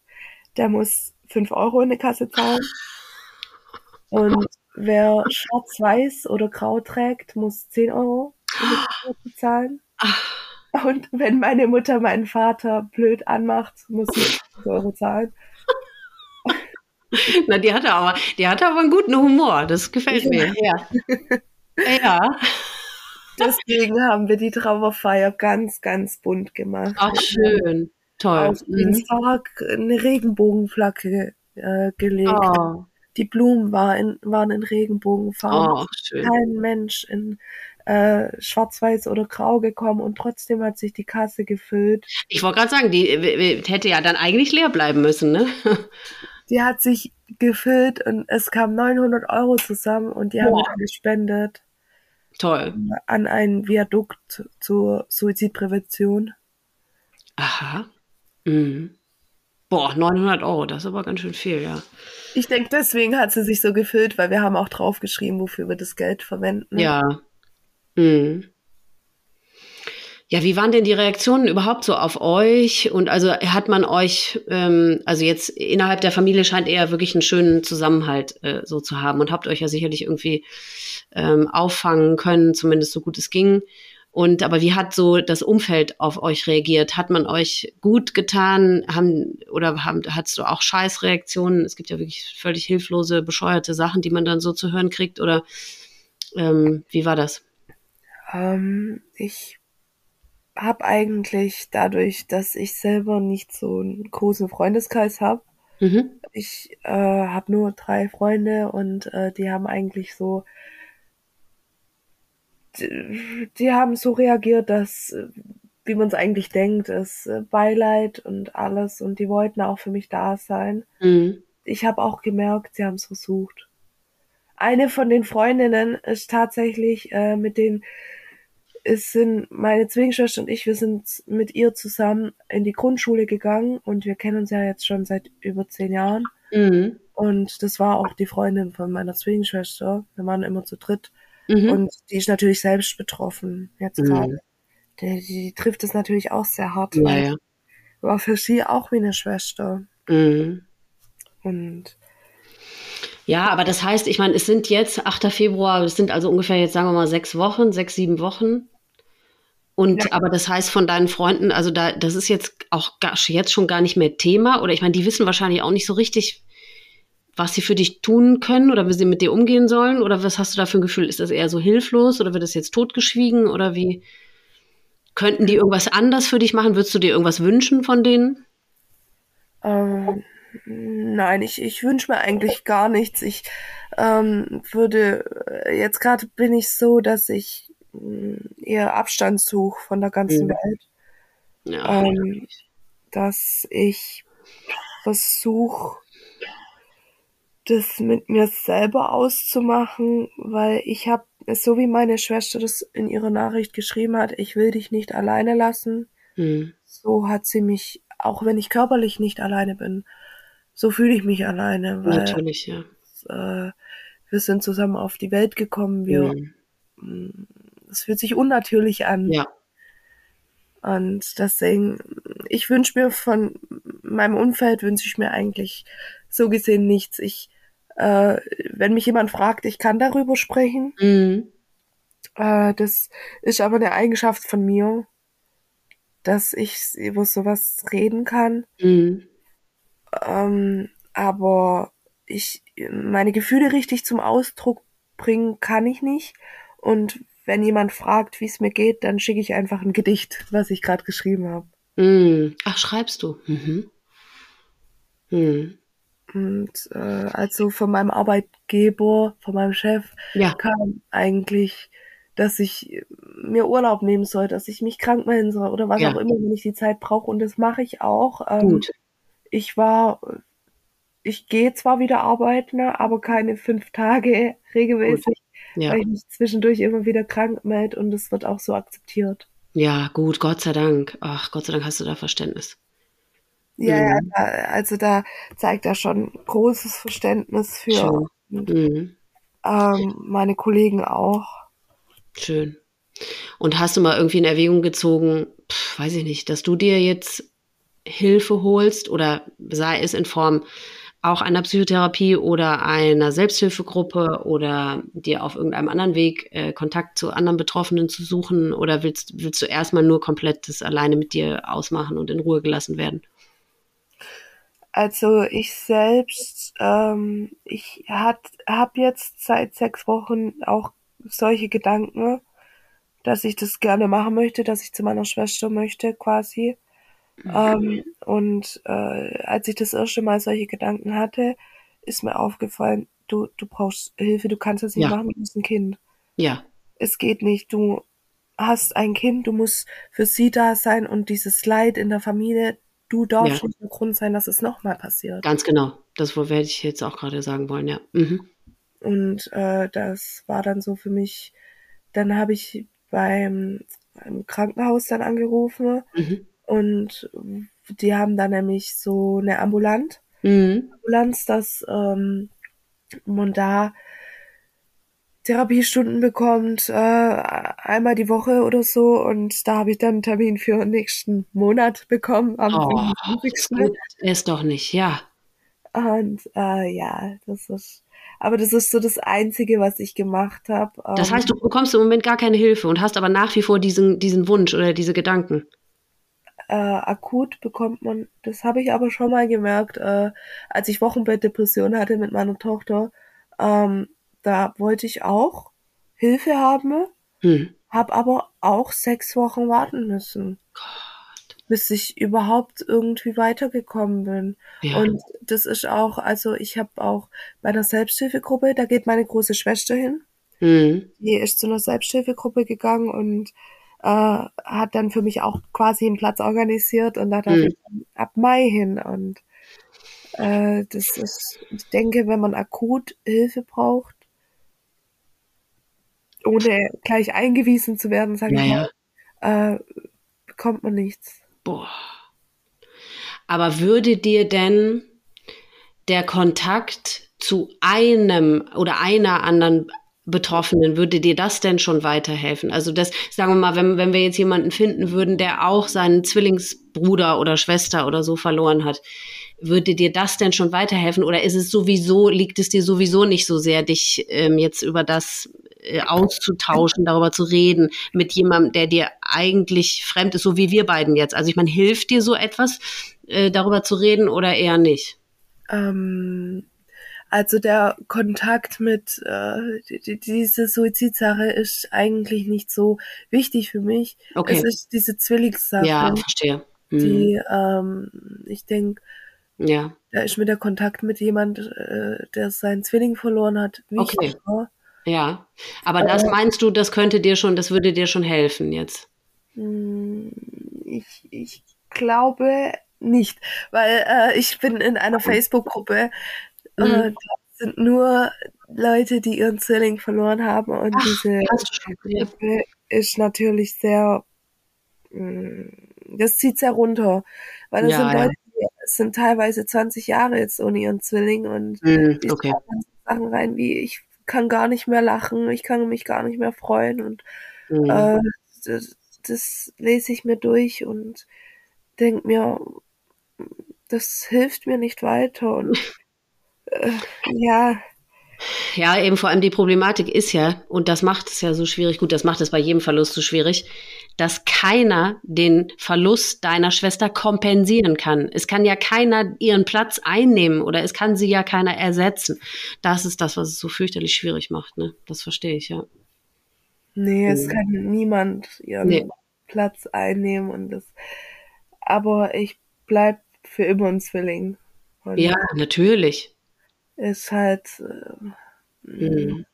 der muss fünf Euro in die Kasse zahlen. Und wer schwarz-weiß oder grau trägt, muss zehn Euro in die Kasse zahlen. Ach, Und wenn meine Mutter meinen Vater blöd anmacht, muss 50 Euro zahlen. na, die hatte aber, die hatte aber einen guten Humor. Das gefällt mir. Ja. Ja. Deswegen haben wir die Trauerfeier ganz, ganz bunt gemacht. Ach, schön. Toll. Auf den Mhm. Sarg eine Regenbogenflagge äh, gelegt. Oh, Die Blumen war in, waren in Regenbogenfarben. oh, schön. Kein Mensch in äh, schwarz-weiß oder grau gekommen und trotzdem hat sich die Kasse gefüllt. Ich wollte gerade sagen, die hätte ja dann eigentlich leer bleiben müssen, ne? (laughs) Die hat sich gefüllt und es kamen 900 Euro zusammen und die haben Boah. wir dann gespendet Toll. an ein Viadukt zur Suizidprävention. Aha. Mhm. Boah, 900 Euro, das ist aber ganz schön viel, ja. Ich denke, deswegen hat sie sich so gefüllt, weil wir haben auch draufgeschrieben, wofür wir das Geld verwenden. Ja. Mhm. Ja, wie waren denn die Reaktionen überhaupt so auf euch? Und also hat man euch, ähm, also jetzt innerhalb der Familie scheint eher wirklich einen schönen Zusammenhalt äh, so zu haben und habt euch ja sicherlich irgendwie ähm, auffangen können, zumindest so gut es ging. Und aber wie hat so das Umfeld auf euch reagiert? Hat man euch gut getan? Haben oder haben, hattest du auch Scheißreaktionen? Es gibt ja wirklich völlig hilflose, bescheuerte Sachen, die man dann so zu hören kriegt. Oder ähm, wie war das? Ähm, ich habe eigentlich dadurch, dass ich selber nicht so einen großen Freundeskreis habe, Mhm. ich äh, habe nur drei Freunde und äh, die haben eigentlich so die, die haben so reagiert, dass, wie man es eigentlich denkt, ist äh, Beileid und alles und die wollten auch für mich da sein. Mhm. Ich habe auch gemerkt, sie haben es versucht. Eine von den Freundinnen ist tatsächlich äh, mit den es sind meine Zwillingsschwester und ich, wir sind mit ihr zusammen in die Grundschule gegangen und wir kennen uns ja jetzt schon seit über zehn Jahren. Mhm. Und das war auch die Freundin von meiner Zwillingsschwester. Wir waren immer zu dritt. Mhm. Und die ist natürlich selbst betroffen, jetzt gerade. Mhm. Die, die, trifft es natürlich auch sehr hart. Ja, ja. War für sie auch wie eine Schwester. Mhm. Und ja, aber das heißt, ich meine, es sind jetzt 8. Februar, es sind also ungefähr jetzt, sagen wir mal, sechs Wochen, sechs, sieben Wochen. Und ja. aber das heißt von deinen Freunden, also da, das ist jetzt auch gar, jetzt schon gar nicht mehr Thema. Oder ich meine, die wissen wahrscheinlich auch nicht so richtig, was sie für dich tun können oder wie sie mit dir umgehen sollen. Oder was hast du da für ein Gefühl? Ist das eher so hilflos oder wird das jetzt totgeschwiegen oder wie? Könnten die irgendwas anders für dich machen? Würdest du dir irgendwas wünschen von denen? Ähm, nein, ich, ich wünsche mir eigentlich gar nichts. Ich ähm, würde, äh, jetzt gerade bin ich so, dass ich eher Abstand suche von der ganzen mhm. Welt. Ja. Ähm, dass ich versuche, das mit mir selber auszumachen, weil ich habe, so wie meine Schwester das in ihrer Nachricht geschrieben hat, ich will dich nicht alleine lassen. Mhm. So hat sie mich, auch wenn ich körperlich nicht alleine bin, so fühle ich mich alleine. Weil, Natürlich, ja. Äh, wir sind zusammen auf die Welt gekommen, wir mhm es fühlt sich unnatürlich an. Ja. Und deswegen, ich wünsche mir von meinem Umfeld, wünsche ich mir eigentlich so gesehen nichts. Ich, äh, wenn mich jemand fragt, ich kann darüber sprechen. Mhm. Äh, das ist aber eine Eigenschaft von mir, dass ich über sowas reden kann. Mhm. Ähm, aber ich, meine Gefühle richtig zum Ausdruck bringen kann ich nicht. Und wenn jemand fragt, wie es mir geht, dann schicke ich einfach ein Gedicht, was ich gerade geschrieben habe. Mm. Ach, schreibst du? Mhm. Mm. Und äh, also von meinem Arbeitgeber, von meinem Chef, ja. kam eigentlich, dass ich mir Urlaub nehmen soll, dass ich mich krank melden soll oder was ja. auch immer, wenn ich die Zeit brauche. Und das mache ich auch. Ähm, Gut. Ich war, ich gehe zwar wieder arbeiten, aber keine fünf Tage (laughs) regelmäßig. Ja. weil ich mich zwischendurch immer wieder krank melde und es wird auch so akzeptiert. Ja, gut, Gott sei Dank. Ach, Gott sei Dank hast du da Verständnis. Ja, mhm. also da zeigt er schon großes Verständnis für und, mhm. ähm, meine Kollegen auch. Schön. Und hast du mal irgendwie in Erwägung gezogen, pf, weiß ich nicht, dass du dir jetzt Hilfe holst oder sei es in Form auch einer Psychotherapie oder einer Selbsthilfegruppe oder dir auf irgendeinem anderen Weg äh, Kontakt zu anderen Betroffenen zu suchen oder willst, willst du erstmal nur komplett das alleine mit dir ausmachen und in Ruhe gelassen werden? Also ich selbst, ähm, ich habe jetzt seit sechs Wochen auch solche Gedanken, dass ich das gerne machen möchte, dass ich zu meiner Schwester möchte quasi. Ähm, und äh, als ich das erste Mal solche Gedanken hatte, ist mir aufgefallen, du, du brauchst Hilfe, du kannst das nicht ja. machen, du bist ein Kind. Ja. Es geht nicht, du hast ein Kind, du musst für sie da sein und dieses Leid in der Familie, du darfst ja. nicht der Grund sein, dass es nochmal passiert. Ganz genau. Das werde ich jetzt auch gerade sagen wollen, ja. Mhm. Und äh, das war dann so für mich, dann habe ich beim, beim Krankenhaus dann angerufen mhm. Und die haben da nämlich so eine Ambulant, mhm. Ambulanz, dass ähm, man da Therapiestunden bekommt, äh, einmal die Woche oder so. Und da habe ich dann einen Termin für nächsten Monat bekommen. Am oh, 25. Ist doch nicht, ja. Und äh, ja, das ist. Aber das ist so das Einzige, was ich gemacht habe. das heißt, du bekommst im Moment gar keine Hilfe und hast aber nach wie vor diesen, diesen Wunsch oder diese Gedanken äh, akut bekommt man, das habe ich aber schon mal gemerkt, äh, als ich Wochenbettdepression hatte mit meiner Tochter, ähm, da wollte ich auch Hilfe haben, hm. habe aber auch sechs Wochen warten müssen. Gott. Bis ich überhaupt irgendwie weitergekommen bin. Ja. Und das ist auch, also ich habe auch bei einer Selbsthilfegruppe, da geht meine große Schwester hin. Mhm. Die ist zu einer Selbsthilfegruppe gegangen und äh, hat dann für mich auch quasi einen Platz organisiert und da darf mhm. ich ab Mai hin und äh, das ist, ich denke, wenn man akut Hilfe braucht, ohne gleich eingewiesen zu werden, sage ja, ich mal, äh, bekommt man nichts. Boah. Aber würde dir denn der Kontakt zu einem oder einer anderen Betroffenen, würde dir das denn schon weiterhelfen? Also das, sagen wir mal, wenn, wenn wir jetzt jemanden finden würden, der auch seinen Zwillingsbruder oder Schwester oder so verloren hat, würde dir das denn schon weiterhelfen? Oder ist es sowieso, liegt es dir sowieso nicht so sehr, dich ähm, jetzt über das äh, auszutauschen, darüber zu reden mit jemandem, der dir eigentlich fremd ist, so wie wir beiden jetzt? Also ich meine, hilft dir so etwas, äh, darüber zu reden oder eher nicht? Ähm, also der Kontakt mit äh, die, diese Suizidsache ist eigentlich nicht so wichtig für mich. Okay. Es ist diese Zwillingssache. Ja, verstehe. Mhm. Die, ähm, ich denke, ja. da ist mir der Kontakt mit jemand, äh, der seinen Zwilling verloren hat, wichtig. Okay. Ja, aber das äh, meinst du, das könnte dir schon, das würde dir schon helfen jetzt? Hm, ich, ich glaube nicht, weil äh, ich bin in einer Facebook-Gruppe, mhm. äh, da sind nur Leute, die ihren Zwilling verloren haben und Ach, diese Gruppe ist natürlich sehr, mh, hm, das zieht sehr runter, weil das ja, sind Leute, die sind teilweise 20 Jahre jetzt ohne ihren Zwilling und mhm, die okay. Sachen rein wie ich kann gar nicht mehr lachen, ich kann mich gar nicht mehr freuen und mhm. äh, das, das lese ich mir durch und denke mir, das hilft mir nicht weiter und (laughs) äh, ja. Ja, eben vor allem die Problematik ist ja, und das macht es ja so schwierig, gut, das macht es bei jedem Verlust so schwierig, dass keiner den Verlust deiner Schwester kompensieren kann. Es kann ja keiner ihren Platz einnehmen oder es kann sie ja keiner ersetzen. Das ist das, was es so fürchterlich schwierig macht, ne? Das verstehe ich, ja. Nee, es kann niemand ihren nee. Platz einnehmen und das, aber ich bleib für immer ein Zwilling. Und ja, natürlich. Ist halt, äh, mhm.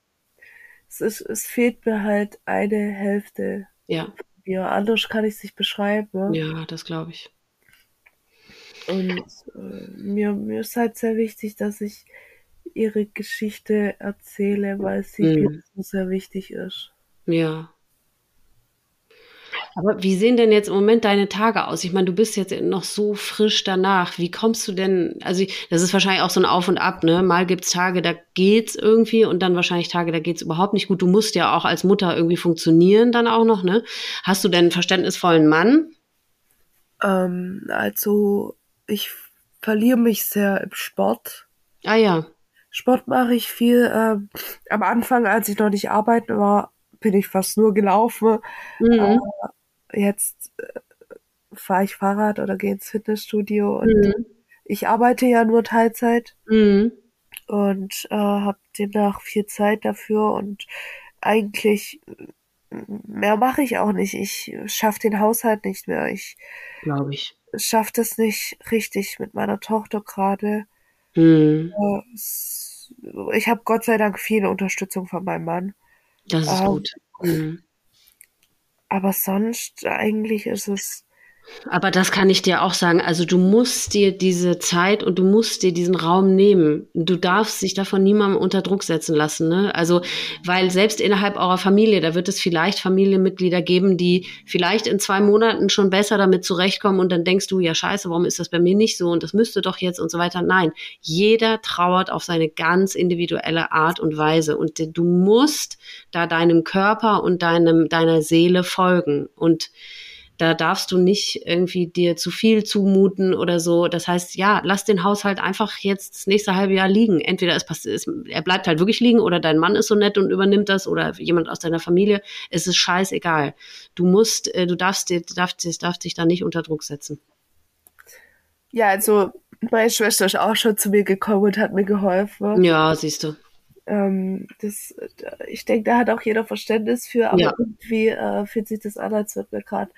es ist, es fehlt mir halt eine Hälfte. Ja. Ja, anders kann ich es nicht beschreiben. Ne? Ja, das glaube ich. Und äh, mir, mir ist halt sehr wichtig, dass ich ihre Geschichte erzähle, weil sie mhm. so sehr wichtig ist. Ja. Aber wie sehen denn jetzt im Moment deine Tage aus? Ich meine, du bist jetzt noch so frisch danach. Wie kommst du denn, also das ist wahrscheinlich auch so ein Auf und Ab, ne? Mal gibt's Tage, da geht's irgendwie und dann wahrscheinlich Tage, da geht's überhaupt nicht gut. Du musst ja auch als Mutter irgendwie funktionieren dann auch noch, ne? Hast du denn einen verständnisvollen Mann? Ähm, also ich verliere mich sehr im Sport. Ah ja. Sport mache ich viel. Ähm, am Anfang, als ich noch nicht arbeiten war, bin ich fast nur gelaufen. Mhm. Äh, jetzt äh, fahre ich Fahrrad oder gehe ins Fitnessstudio und mhm. ich arbeite ja nur Teilzeit mhm. und äh, habe demnach viel Zeit dafür und eigentlich mehr mache ich auch nicht. Ich schaffe den Haushalt nicht mehr. Ich glaube ich schaffe das nicht richtig mit meiner Tochter gerade. Mhm. Äh, ich habe Gott sei Dank viel Unterstützung von meinem Mann. Das ist ähm, gut. Mhm. Aber sonst eigentlich ist es aber das kann ich dir auch sagen. Also du musst dir diese Zeit und du musst dir diesen Raum nehmen. Du darfst dich davon niemandem unter Druck setzen lassen. Ne? Also, weil selbst innerhalb eurer Familie, da wird es vielleicht Familienmitglieder geben, die vielleicht in zwei Monaten schon besser damit zurechtkommen und dann denkst du, ja scheiße, warum ist das bei mir nicht so und das müsste doch jetzt und so weiter. Nein, jeder trauert auf seine ganz individuelle Art und Weise und du musst da deinem Körper und deinem, deiner Seele folgen und da darfst du nicht irgendwie dir zu viel zumuten oder so. Das heißt, ja, lass den Haushalt einfach jetzt das nächste halbe Jahr liegen. Entweder es passiert, er bleibt halt wirklich liegen oder dein Mann ist so nett und übernimmt das oder jemand aus deiner Familie. Es ist scheißegal. Du musst, äh, du darfst, darfst, darfst dich da nicht unter Druck setzen. Ja, also meine Schwester ist auch schon zu mir gekommen und hat mir geholfen. Ja, siehst du. Ähm, das, ich denke, da hat auch jeder Verständnis für, aber ja. irgendwie äh, fühlt sich das an, als wird mir gerade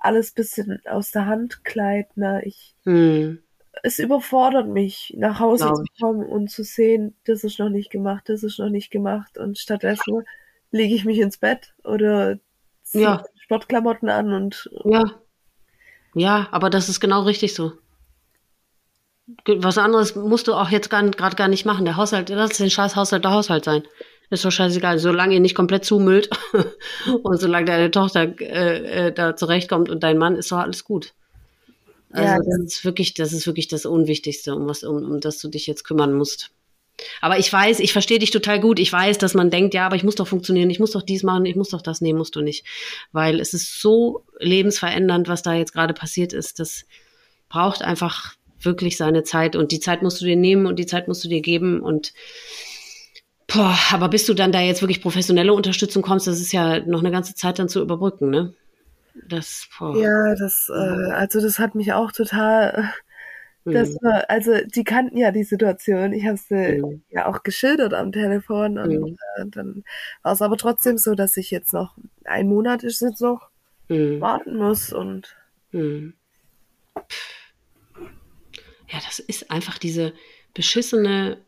alles bisschen aus der Hand gleiten. Ne? Ich, hm. Es überfordert mich, nach Hause Glaube zu kommen und zu sehen, das ist noch nicht gemacht, das ist noch nicht gemacht und stattdessen lege ich mich ins Bett oder ziehe Ja. Sportklamotten an und Ja. Ja, aber das ist genau richtig so. Was anderes musst du auch jetzt gerade gar nicht machen. Der Haushalt, lass den scheiß Haushalt der Haushalt sein. Ist doch scheißegal. Solange ihr nicht komplett zumüllt (laughs) und solange deine Tochter äh, äh, da zurechtkommt und dein Mann, ist doch alles gut. Also Ja, das ist wirklich, das ist wirklich das Unwichtigste, um was, um, um das du dich jetzt kümmern musst. Aber ich weiß, ich verstehe dich total gut. Ich weiß, dass man denkt, ja, aber ich muss doch funktionieren, ich muss doch dies machen, ich muss doch das. Nee, musst du nicht. Weil es ist so lebensverändernd, was da jetzt gerade passiert ist. Das braucht einfach wirklich seine Zeit. Und die Zeit musst du dir nehmen und die Zeit musst du dir geben. Und boah, aber bis du dann da jetzt wirklich professionelle Unterstützung kommst, das ist ja noch eine ganze Zeit dann zu überbrücken, ne? Das, boah. ja, das, äh, also das hat mich auch total, das Mhm. war, also die kannten ja die Situation. Ich habe sie Mhm. ja auch geschildert am Telefon und Mhm. äh, dann war es aber trotzdem so, dass ich jetzt noch ein Monat ist jetzt noch Mhm. warten muss und Hm. Ja, das ist einfach diese beschissene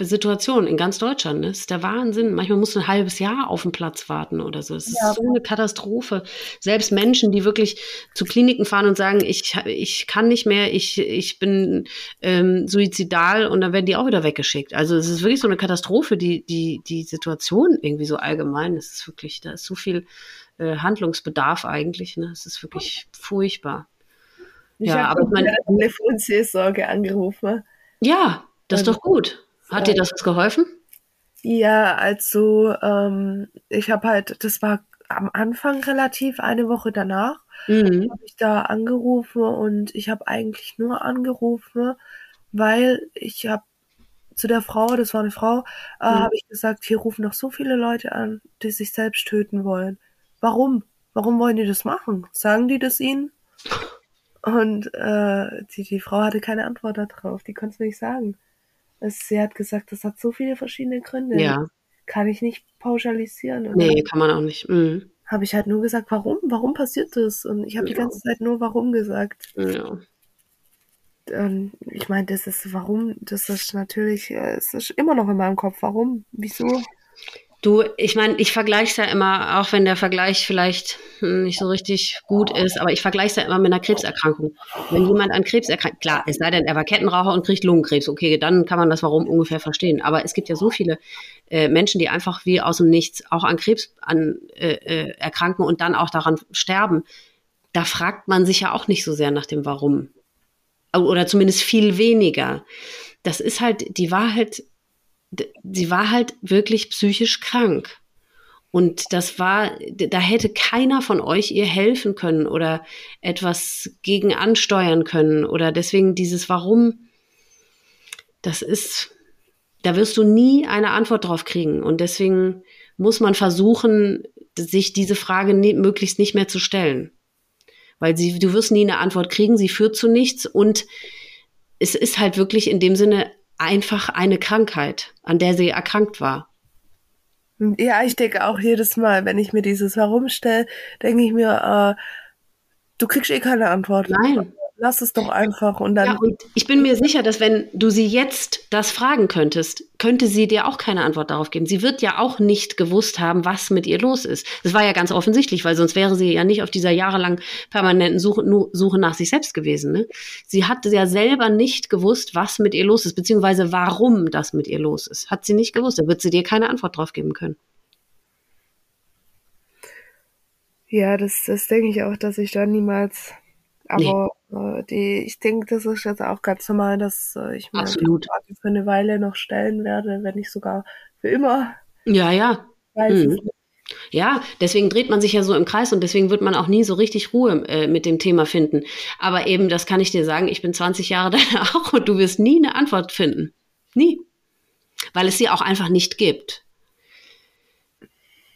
Situation in ganz Deutschland. Ne? Das ist der Wahnsinn. Manchmal musst du ein halbes Jahr auf den Platz warten oder so. Es ist Ja. so eine Katastrophe. Selbst Menschen, die wirklich zu Kliniken fahren und sagen, ich, ich kann nicht mehr, ich, ich bin ähm, suizidal und dann werden die auch wieder weggeschickt. Also es ist wirklich so eine Katastrophe, die, die, die Situation irgendwie so allgemein. Es ist wirklich, da ist so viel äh, Handlungsbedarf eigentlich. Ne? Es ist wirklich furchtbar. Ich Ja, habe aber ich meine- Telefonseelsorge angerufen. Ja, das ist doch gut. Hat dir das was geholfen? Ja, also ähm, ich habe halt, das war am Anfang relativ, eine Woche danach Mhm. habe ich da angerufen und ich habe eigentlich nur angerufen, weil ich habe zu der Frau, das war eine Frau, äh, Mhm. habe ich gesagt, hier rufen doch so viele Leute an, die sich selbst töten wollen. Warum? Warum wollen die das machen? Sagen die das ihnen? Und äh, die, die Frau hatte keine Antwort darauf, die konnte es nicht sagen. Es, sie hat gesagt, das hat so viele verschiedene Gründe. Ja, Kann ich nicht pauschalisieren. Und nee, kann man auch nicht. Mhm. habe ich halt nur gesagt, warum? Warum passiert das? Und ich habe die Ja. ganze Zeit nur warum gesagt. Ja. Ähm, ich meine, das ist warum, das ist natürlich, äh, es ist immer noch in meinem Kopf. Warum? Wieso? Du, ich meine, ich vergleiche es ja immer, auch wenn der Vergleich vielleicht hm, nicht so richtig gut ist, aber ich vergleiche es ja immer mit einer Krebserkrankung. Wenn jemand an Krebs erkrankt, klar, es sei denn, er war Kettenraucher und kriegt Lungenkrebs, okay, dann kann man das Warum ungefähr verstehen. Aber es gibt ja so viele äh, Menschen, die einfach wie aus dem Nichts auch an Krebs an, äh, äh, erkranken und dann auch daran sterben. Da fragt man sich ja auch nicht so sehr nach dem Warum. Oder zumindest viel weniger. Das ist halt, die war d- sie war halt wirklich psychisch krank. Und das war, da hätte keiner von euch ihr helfen können oder etwas gegen ansteuern können. Oder deswegen dieses Warum, das ist, da wirst du nie eine Antwort drauf kriegen. Und deswegen muss man versuchen, sich diese Frage nie, möglichst nicht mehr zu stellen. Weil sie, du wirst nie eine Antwort kriegen, sie führt zu nichts und es ist halt wirklich in dem Sinne einfach eine Krankheit, an der sie erkrankt war. Ja, ich denke auch jedes Mal, wenn ich mir dieses Warum stelle, denke ich mir, äh, du kriegst eh keine Antwort. Nein. Lass es doch einfach und dann. Ja, und ich bin mir sicher, dass wenn du sie jetzt das fragen könntest, könnte sie dir auch keine Antwort darauf geben. Sie wird ja auch nicht gewusst haben, was mit ihr los ist. Das war ja ganz offensichtlich, weil sonst wäre sie ja nicht auf dieser jahrelang permanenten Suche, Suche nach sich selbst gewesen. Ne? Sie hat ja selber nicht gewusst, was mit ihr los ist, beziehungsweise warum das mit ihr los ist. Hat sie nicht gewusst. Da wird sie dir keine Antwort drauf geben können. Ja, das, das denke ich auch, dass ich da niemals. Aber äh, die, ich denke, das ist jetzt auch ganz normal, dass äh, ich Absolut. Frage für eine Weile noch stellen werde, wenn nicht sogar für immer. Ja, ja. Nicht. Ja, deswegen dreht man sich ja so im Kreis und deswegen wird man auch nie so richtig Ruhe äh, mit dem Thema finden. Aber eben, das kann ich dir sagen, ich bin 20 Jahre (laughs) danach und du wirst nie eine Antwort finden. Nie. Weil es sie auch einfach nicht gibt.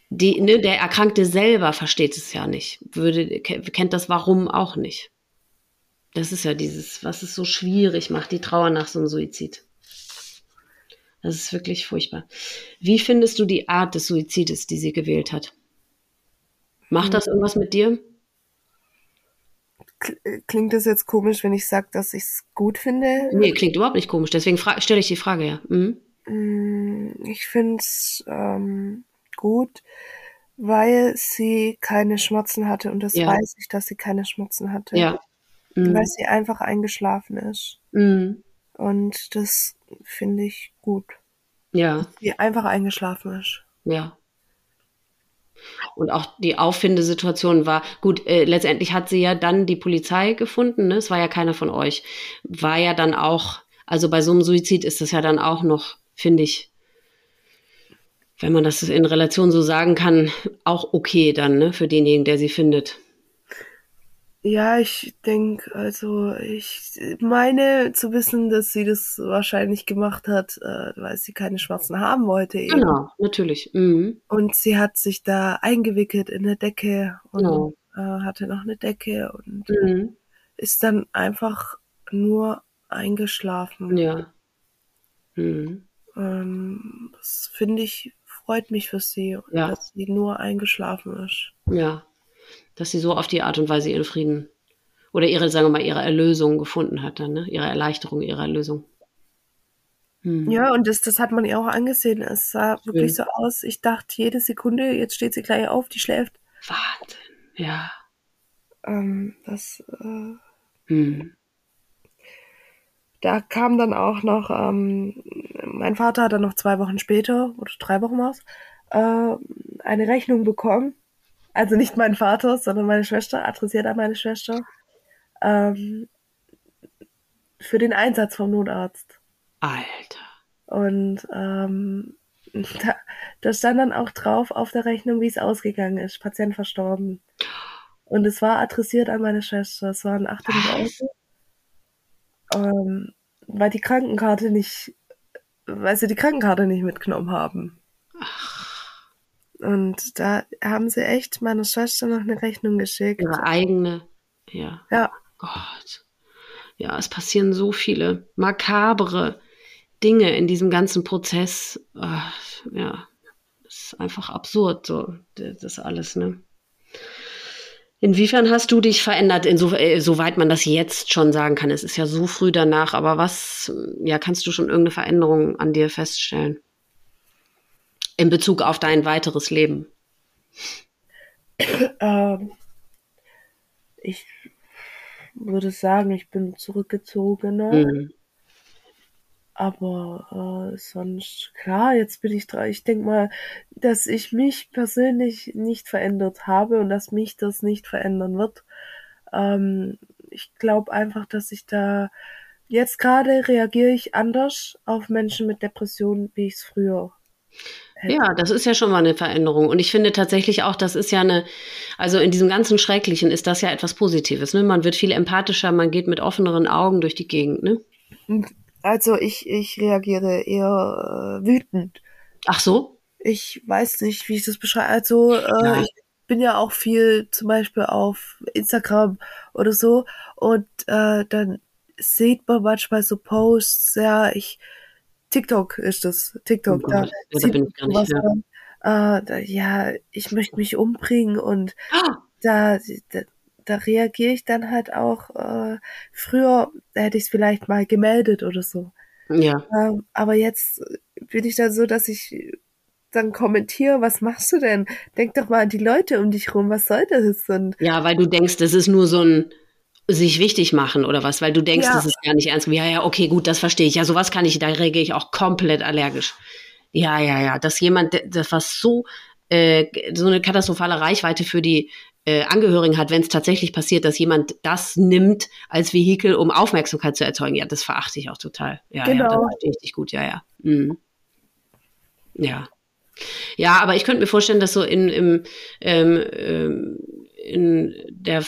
Die, ne, der Erkrankte selber versteht es ja nicht, würde, ke- kennt das Warum auch nicht. Das ist ja dieses, was es so schwierig macht, die Trauer nach so einem Suizid. Das ist wirklich furchtbar. Wie findest du die Art des Suizides, die sie gewählt hat? Macht das irgendwas mit dir? Kl- Klingt das jetzt komisch, wenn ich sage, dass ich es gut finde? Nee, klingt überhaupt nicht komisch. Deswegen stelle ich die Frage ja. Mhm. Mm, Ich finde es ähm, gut, weil sie keine Schmerzen hatte und das ja. weiß ich, dass sie keine Schmerzen hatte. Ja. Mhm. Weil sie einfach eingeschlafen ist. Mhm. Und das finde ich gut. Ja. Sie einfach eingeschlafen ist. Ja. Und auch die Auffindesituation war, gut, äh, letztendlich hat sie ja dann die Polizei gefunden, ne? es war ja keiner von euch. War ja dann auch, also bei so einem Suizid ist das ja dann auch noch, finde ich, wenn man das in Relation so sagen kann, auch okay dann, ne, für denjenigen, der sie findet. Ja, ich denke, also ich meine zu wissen, dass sie das wahrscheinlich gemacht hat, äh, weil sie keine Schwarzen haben wollte. Eben. Genau, natürlich. Mhm. Und sie hat sich da eingewickelt in eine Decke und genau. äh, hatte noch eine Decke und mhm. ist dann einfach nur eingeschlafen. Ja. Mhm. Ähm, das finde ich, freut mich für sie, ja. dass sie nur eingeschlafen ist. Ja dass sie so auf die Art und Weise ihren Frieden oder ihre, sagen wir mal, ihre Erlösung gefunden hat dann, ne? Ihre Erleichterung, ihre Erlösung. Hm. Ja, und das, das hat man ihr auch angesehen. Es sah Schön. wirklich so aus. Ich dachte jede Sekunde, jetzt steht sie gleich auf, die schläft. Wahnsinn, ja. Ähm, das, äh, hm. Da kam dann auch noch, ähm, mein Vater hat dann noch zwei Wochen später, oder drei Wochen war äh, eine Rechnung bekommen also nicht mein Vater, sondern meine Schwester, adressiert an meine Schwester, ähm, für den Einsatz vom Notarzt. Alter. Und ähm, (laughs) da, da stand dann auch drauf auf der Rechnung, wie es ausgegangen ist. Patient verstorben. Und es war adressiert an meine Schwester. Es waren 800 Euro. Ähm, weil die Krankenkarte nicht, weil sie die Krankenkarte nicht mitgenommen haben. Ach. Und da haben sie echt meiner Schwester noch eine Rechnung geschickt. Ihre eigene, ja. Ja. Gott. Ja, es passieren so viele makabere Dinge in diesem ganzen Prozess. Ach, ja, das ist einfach absurd, so, das alles, ne? Inwiefern hast du dich verändert, insoweit äh, man das jetzt schon sagen kann? Es ist ja so früh danach, aber was, ja, kannst du schon irgendeine Veränderung an dir feststellen? In Bezug auf dein weiteres Leben? Ähm, ich würde sagen, ich bin zurückgezogener. Mhm. Aber äh, sonst, klar, jetzt bin ich dran. Ich denke mal, dass ich mich persönlich nicht verändert habe und dass mich das nicht verändern wird. Ähm, ich glaube einfach, dass ich da jetzt gerade reagiere ich anders auf Menschen mit Depressionen, wie ich es früher ja, das ist ja schon mal eine Veränderung. Und ich finde tatsächlich auch, das ist ja eine, also in diesem ganzen Schrecklichen ist das ja etwas Positives. Ne? Man wird viel empathischer, man geht mit offeneren Augen durch die Gegend. Ne? Also ich, ich reagiere eher äh, wütend. Ach so? Ich weiß nicht, wie ich das beschreibe. Also äh, ich bin ja auch viel zum Beispiel auf Instagram oder so und äh, dann sieht man manchmal so Posts, ja, ich TikTok ist das. TikTok. Oh da, ja, da nicht, ja. Äh, da, ja, ich möchte mich umbringen und ah. da, da, da reagiere ich dann halt auch. Äh, früher hätte ich es vielleicht mal gemeldet oder so. Ja. Ähm, aber jetzt bin ich dann so, dass ich dann kommentiere, was machst du denn? Denk doch mal an die Leute um dich rum, was soll das? Und ja, weil du denkst, das ist nur so ein sich wichtig machen oder was, weil du denkst, ja. das ist gar nicht ernst. Ja, ja, okay, gut, das verstehe ich. Ja, sowas kann ich, da reagiere ich auch komplett allergisch. Ja, ja, ja, dass jemand, das was so äh, so eine katastrophale Reichweite für die äh, Angehörigen hat, wenn es tatsächlich passiert, dass jemand das nimmt als Vehikel, um Aufmerksamkeit zu erzeugen. Ja, das verachte ich auch total. Ja, genau. ja, das verstehe ich dich gut. Ja, ja. Mhm. Ja. Ja, aber ich könnte mir vorstellen, dass so in, im, ähm, ähm, in der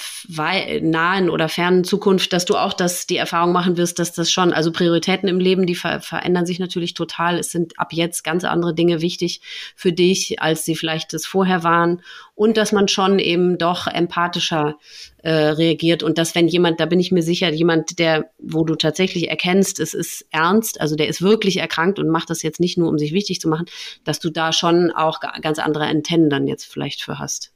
nahen oder fernen Zukunft, dass du auch das, die Erfahrung machen wirst, dass das schon, also Prioritäten im Leben, die ver verändern sich natürlich total. Es sind ab jetzt ganz andere Dinge wichtig für dich, als sie vielleicht das vorher waren. Und dass man schon eben doch empathischer äh, reagiert und dass wenn jemand, da bin ich mir sicher, jemand, der, wo du tatsächlich erkennst, es ist ernst, also der ist wirklich erkrankt und macht das jetzt nicht nur, um sich wichtig zu machen, dass du da schon auch ganz andere Antennen dann jetzt vielleicht für hast.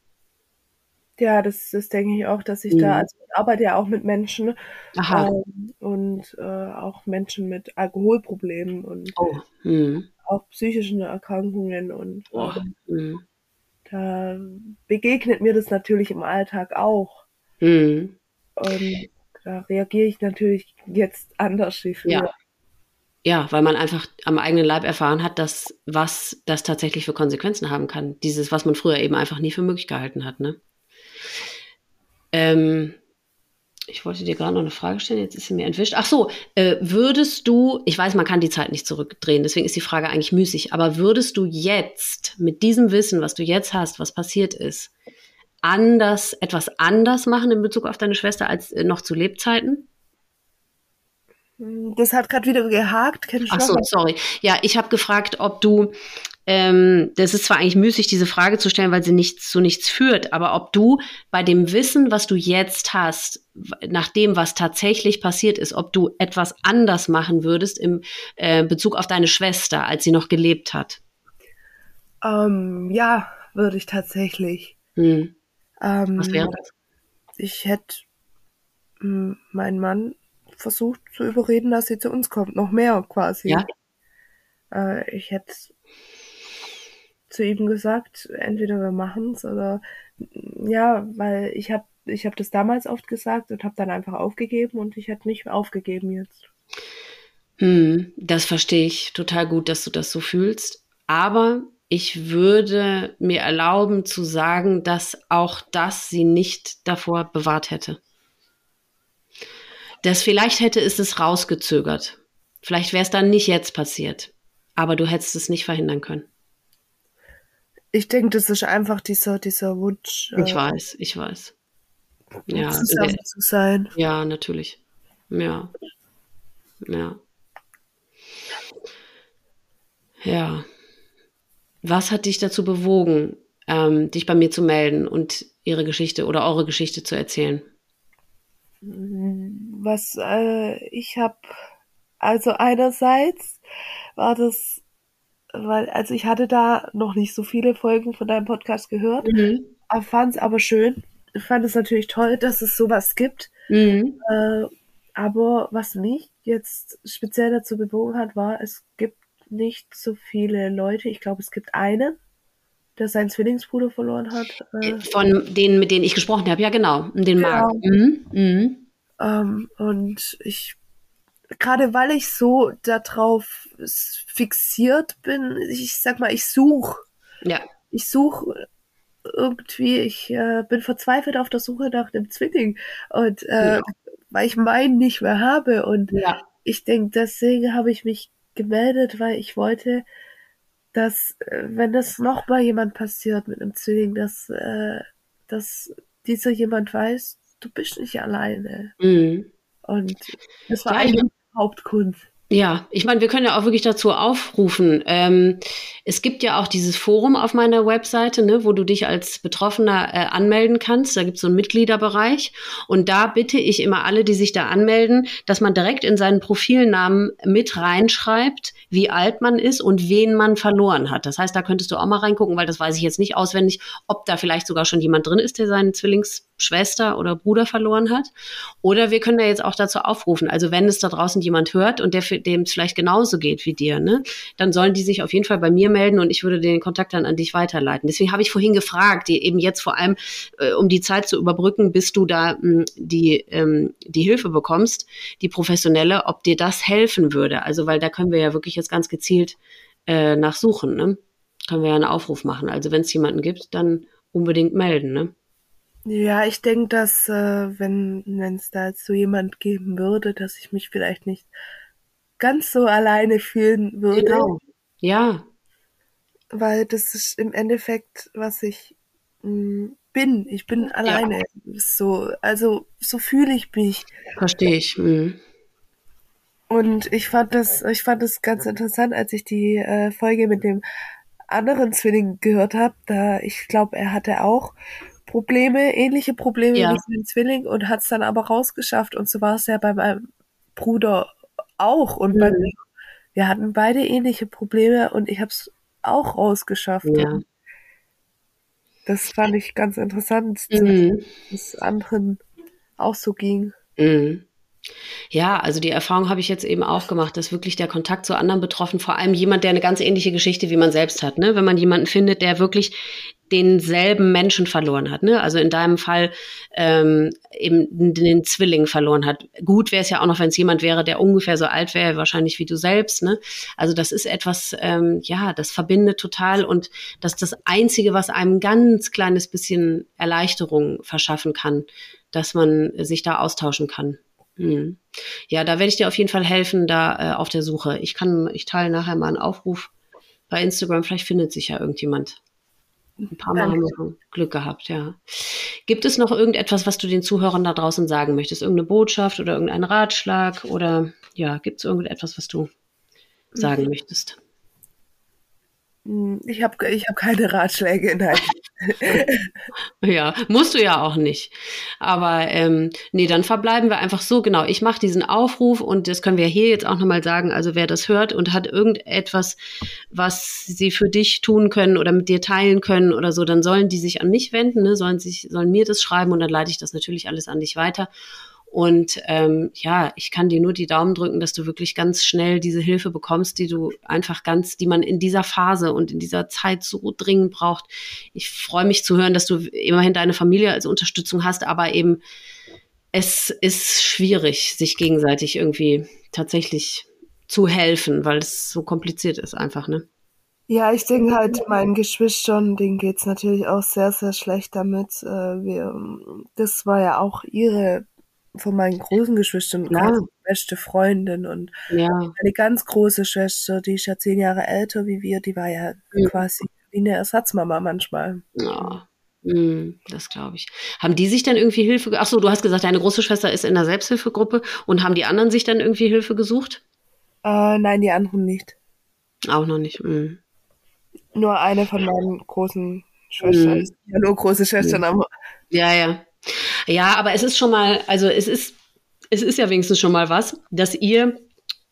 Ja, das, das denke ich auch, dass ich mhm. da, also ich arbeite ja auch mit Menschen ähm, und äh, auch Menschen mit Alkoholproblemen und oh. mhm. auch psychischen Erkrankungen und oh. ähm, da begegnet mir das natürlich im Alltag auch. Mhm. Und da reagiere ich natürlich jetzt anders wie früher. Ja. ja, weil man einfach am eigenen Leib erfahren hat, dass was das tatsächlich für Konsequenzen haben kann. Dieses, was man früher eben einfach nie für möglich gehalten hat. Ne? Ähm, ich wollte dir gerade noch eine Frage stellen, jetzt ist sie mir entwischt. Ach so, äh, würdest du, ich weiß, man kann die Zeit nicht zurückdrehen, deswegen ist die Frage eigentlich müßig, aber würdest du jetzt mit diesem Wissen, was du jetzt hast, was passiert ist, anders, etwas anders machen in Bezug auf deine Schwester als äh, noch zu Lebzeiten? Das hat gerade wieder gehakt. Ach so, sorry. Ja, ich habe gefragt, ob du ähm, das ist zwar eigentlich müßig, diese Frage zu stellen, weil sie nichts zu nichts führt, aber ob du bei dem Wissen, was du jetzt hast, nach dem, was tatsächlich passiert ist, ob du etwas anders machen würdest im äh, Bezug auf deine Schwester, als sie noch gelebt hat. Ähm, ja, würde ich tatsächlich. Hm. Ähm, was wäre das? Ich hätte hm, meinen Mann versucht zu überreden, dass sie zu uns kommt, noch mehr quasi. Ja. Äh, ich hätte zu ihm gesagt, entweder wir machen es oder ja, weil ich habe ich hab das damals oft gesagt und habe dann einfach aufgegeben und ich hätte nicht aufgegeben jetzt. Hm, das verstehe ich total gut, dass du das so fühlst. Aber ich würde mir erlauben zu sagen, dass auch das sie nicht davor bewahrt hätte. Das vielleicht hätte es es rausgezögert. Vielleicht wäre es dann nicht jetzt passiert. Aber du hättest es nicht verhindern können. Ich denke, das ist einfach dieser, dieser Wunsch. Äh, ich weiß, ich weiß. Ja, zusammen zu sein. Ja, natürlich. Ja. Ja. Ja. Was hat dich dazu bewogen, ähm, dich bei mir zu melden und ihre Geschichte oder eure Geschichte zu erzählen? Was äh, ich habe, also einerseits war das weil, also ich hatte da noch nicht so viele Folgen von deinem Podcast gehört, mhm. fand es aber schön. Ich fand es natürlich toll, dass es sowas gibt. Mhm. Äh, aber was mich jetzt speziell dazu bewogen hat, war, es gibt nicht so viele Leute. Ich glaube, es gibt einen, der seinen Zwillingsbruder verloren hat. Äh, Von denen, mit denen ich gesprochen habe, ja genau, den genau. Marc. Mhm. Mhm. Ähm, und ich gerade weil ich so darauf fixiert bin, ich sag mal, ich suche. Ja. Ich suche irgendwie, ich äh, bin verzweifelt auf der Suche nach dem Zwilling und äh, ja. weil ich meinen nicht mehr habe und ja. ich denke, deswegen habe ich mich gemeldet, weil ich wollte, dass äh, wenn das noch mal jemand passiert mit einem Zwilling, dass äh, dass dieser jemand weiß, du bist nicht alleine. Mhm. Und das war ja, eigentlich Hauptgrund. Ja, ich meine, wir können ja auch wirklich dazu aufrufen. Ähm, es gibt ja auch dieses Forum auf meiner Webseite, ne, wo du dich als Betroffener äh, anmelden kannst. Da gibt es so einen Mitgliederbereich. Und da bitte ich immer alle, die sich da anmelden, dass man direkt in seinen Profilnamen mit reinschreibt, wie alt man ist und wen man verloren hat. Das heißt, da könntest du auch mal reingucken, weil das weiß ich jetzt nicht auswendig, ob da vielleicht sogar schon jemand drin ist, der seinen Zwillingsschwester oder Bruder verloren hat. Oder wir können ja jetzt auch dazu aufrufen. Also wenn es da draußen jemand hört und der für dem es vielleicht genauso geht wie dir, ne, dann sollen die sich auf jeden Fall bei mir melden und ich würde den Kontakt dann an dich weiterleiten. Deswegen habe ich vorhin gefragt, die eben jetzt vor allem, äh, um die Zeit zu überbrücken, bis du da mh, hm, die, ähm, die Hilfe bekommst, die professionelle, ob dir das helfen würde. Also, weil da können wir ja wirklich jetzt ganz gezielt äh, nachsuchen, ne? Können wir ja einen Aufruf machen. Also, wenn es jemanden gibt, dann unbedingt melden, ne? Ja, ich denke, dass äh, wenn es da jetzt so jemand geben würde, dass ich mich vielleicht nicht ganz so alleine fühlen würde. Genau. Ja. Weil das ist im Endeffekt, was ich mh, mm, bin. Ich bin alleine. Ja. So, also so fühle ich mich. Verstehe ich. Mhm. Und ich fand das, ich fand das ganz interessant, als ich die äh, Folge mit dem anderen Zwilling gehört habe. Da ich glaube, er hatte auch Probleme, ähnliche Probleme ja. wie sein Zwilling und hat es dann aber rausgeschafft. Und so war es ja bei meinem Bruder auch. Und mhm. bei mir, wir hatten beide ähnliche Probleme und ich habe es auch rausgeschafft. Ja. Das fand ich ganz interessant, mhm. dass es anderen auch so ging. Mhm. Ja, also die Erfahrung habe ich jetzt eben auch gemacht, dass wirklich der Kontakt zu anderen Betroffenen, vor allem jemand, der eine ganz ähnliche Geschichte wie man selbst hat, ne? wenn man jemanden findet, der wirklich denselben Menschen verloren hat. Ne? Also in deinem Fall ähm, eben den Zwilling verloren hat. Gut wäre es ja auch noch, wenn es jemand wäre, der ungefähr so alt wäre, wahrscheinlich wie du selbst. Ne? Also das ist etwas, ähm, ja, das verbindet total und das ist das Einzige, was einem ganz kleines bisschen Erleichterung verschaffen kann, dass man sich da austauschen kann. Hm. Ja, da werde ich dir auf jeden Fall helfen, da äh, auf der Suche. Ich kann, ich teile nachher mal einen Aufruf bei Instagram, vielleicht findet sich ja irgendjemand. Ein paar Mal haben wir Glück gehabt, ja. Gibt es noch irgendetwas, was du den Zuhörern da draußen sagen möchtest? Irgendeine Botschaft oder irgendein Ratschlag? Oder ja, gibt es irgendetwas, was du sagen mhm. möchtest? Hm, ich habe ich hab keine Ratschläge, nein. (laughs) (laughs) ja, musst du ja auch nicht. Aber ähm, nee, dann verbleiben wir einfach so, genau. Ich mache diesen Aufruf und das können wir hier jetzt auch nochmal sagen. Also wer das hört und hat irgendetwas, was sie für dich tun können oder mit dir teilen können oder so, dann sollen die sich an mich wenden, ne? sollen, sich, sollen mir das schreiben und dann leite ich das natürlich alles an dich weiter. Und ähm, ja, ich kann dir nur die Daumen drücken, dass du wirklich ganz schnell diese Hilfe bekommst, die du einfach ganz, die man in dieser Phase und in dieser Zeit so dringend braucht. Ich freue mich zu hören, dass du immerhin deine Familie als Unterstützung hast, aber eben es ist schwierig, sich gegenseitig irgendwie tatsächlich zu helfen, weil es so kompliziert ist einfach, ne? Ja, ich denke halt, meinen Geschwistern, denen geht's natürlich auch sehr, sehr schlecht damit. Äh, wir, das war ja auch ihre von meinen großen Geschwistern ja. beste Freundin und ja. eine ganz große Schwester, die ist ja zehn Jahre älter wie wir, die war ja mhm. quasi wie eine Ersatzmama manchmal. Ja. Mhm, das glaube ich. Haben die sich dann irgendwie Hilfe? Ach so, du hast gesagt, deine große Schwester ist in der Selbsthilfegruppe und haben die anderen sich dann irgendwie Hilfe gesucht? Äh, nein, die anderen nicht. Auch noch nicht. Mhm. Nur eine von meinen großen Schwestern. Mhm. Ja, nur große Schwestern, aber. Ja, ja. Ja, aber es ist schon mal, also es ist, es ist ja wenigstens schon mal was, dass ihr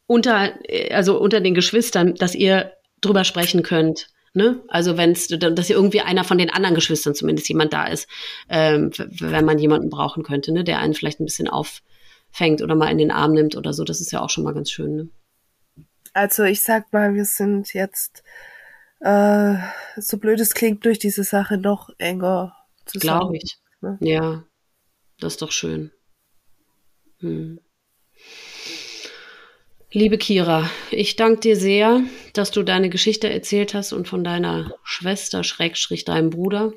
unter, also unter den Geschwistern, dass ihr drüber sprechen könnt. Ne? Also wenn es, dass ihr irgendwie einer von den anderen Geschwistern zumindest jemand da ist, ähm, wenn man jemanden brauchen könnte, ne? der einen vielleicht ein bisschen auffängt oder mal in den Arm nimmt oder so. Das ist ja auch schon mal ganz schön. Ne? Also ich sag mal, wir sind jetzt, äh, so blöd es klingt, durch diese Sache noch enger zusammen. Glaube ich. Ne? Ja, das ist doch schön. Hm. Liebe Kira, ich danke dir sehr, dass du deine Geschichte erzählt hast und von deiner Schwester, Schrägstrich deinem Bruder.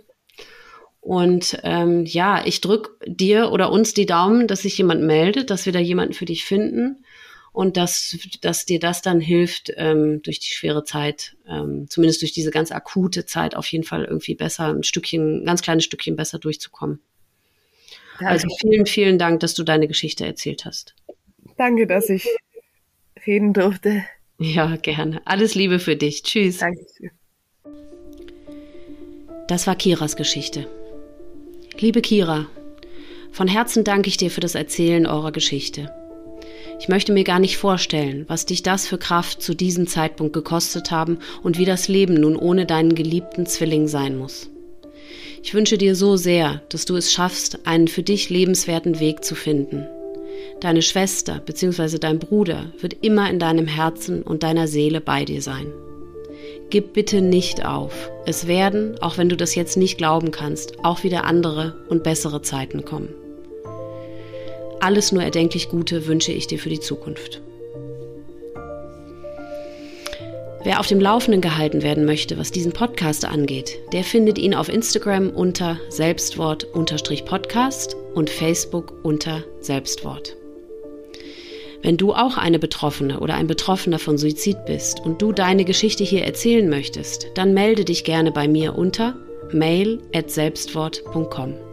Und ähm, ja, ich drücke dir oder uns die Daumen, dass sich jemand meldet, dass wir da jemanden für dich finden und dass, dass dir das dann hilft, ähm, durch die schwere Zeit, ähm, zumindest durch diese ganz akute Zeit auf jeden Fall irgendwie besser, ein Stückchen, ein ganz kleines Stückchen besser durchzukommen. Also vielen, vielen Dank, dass du deine Geschichte erzählt hast. Danke, dass ich reden durfte. Ja, gerne. Alles Liebe für dich. Tschüss. Danke. Das war Kiras Geschichte. Liebe Kira, von Herzen danke ich dir für das Erzählen eurer Geschichte. Ich möchte mir gar nicht vorstellen, was dich das für Kraft zu diesem Zeitpunkt gekostet haben und wie das Leben nun ohne deinen geliebten Zwilling sein muss. Ich wünsche dir so sehr, dass du es schaffst, einen für dich lebenswerten Weg zu finden. Deine Schwester bzw. dein Bruder wird immer in deinem Herzen und deiner Seele bei dir sein. Gib bitte nicht auf. Es werden, auch wenn du das jetzt nicht glauben kannst, auch wieder andere und bessere Zeiten kommen. Alles nur erdenklich Gute wünsche ich dir für die Zukunft. Wer auf dem Laufenden gehalten werden möchte, was diesen Podcast angeht, der findet ihn auf Instagram unter Selbstwort-Podcast und Facebook unter Selbstwort. Wenn du auch eine Betroffene oder ein Betroffener von Suizid bist und du deine Geschichte hier erzählen möchtest, dann melde dich gerne bei mir unter mail@selbstwort.com.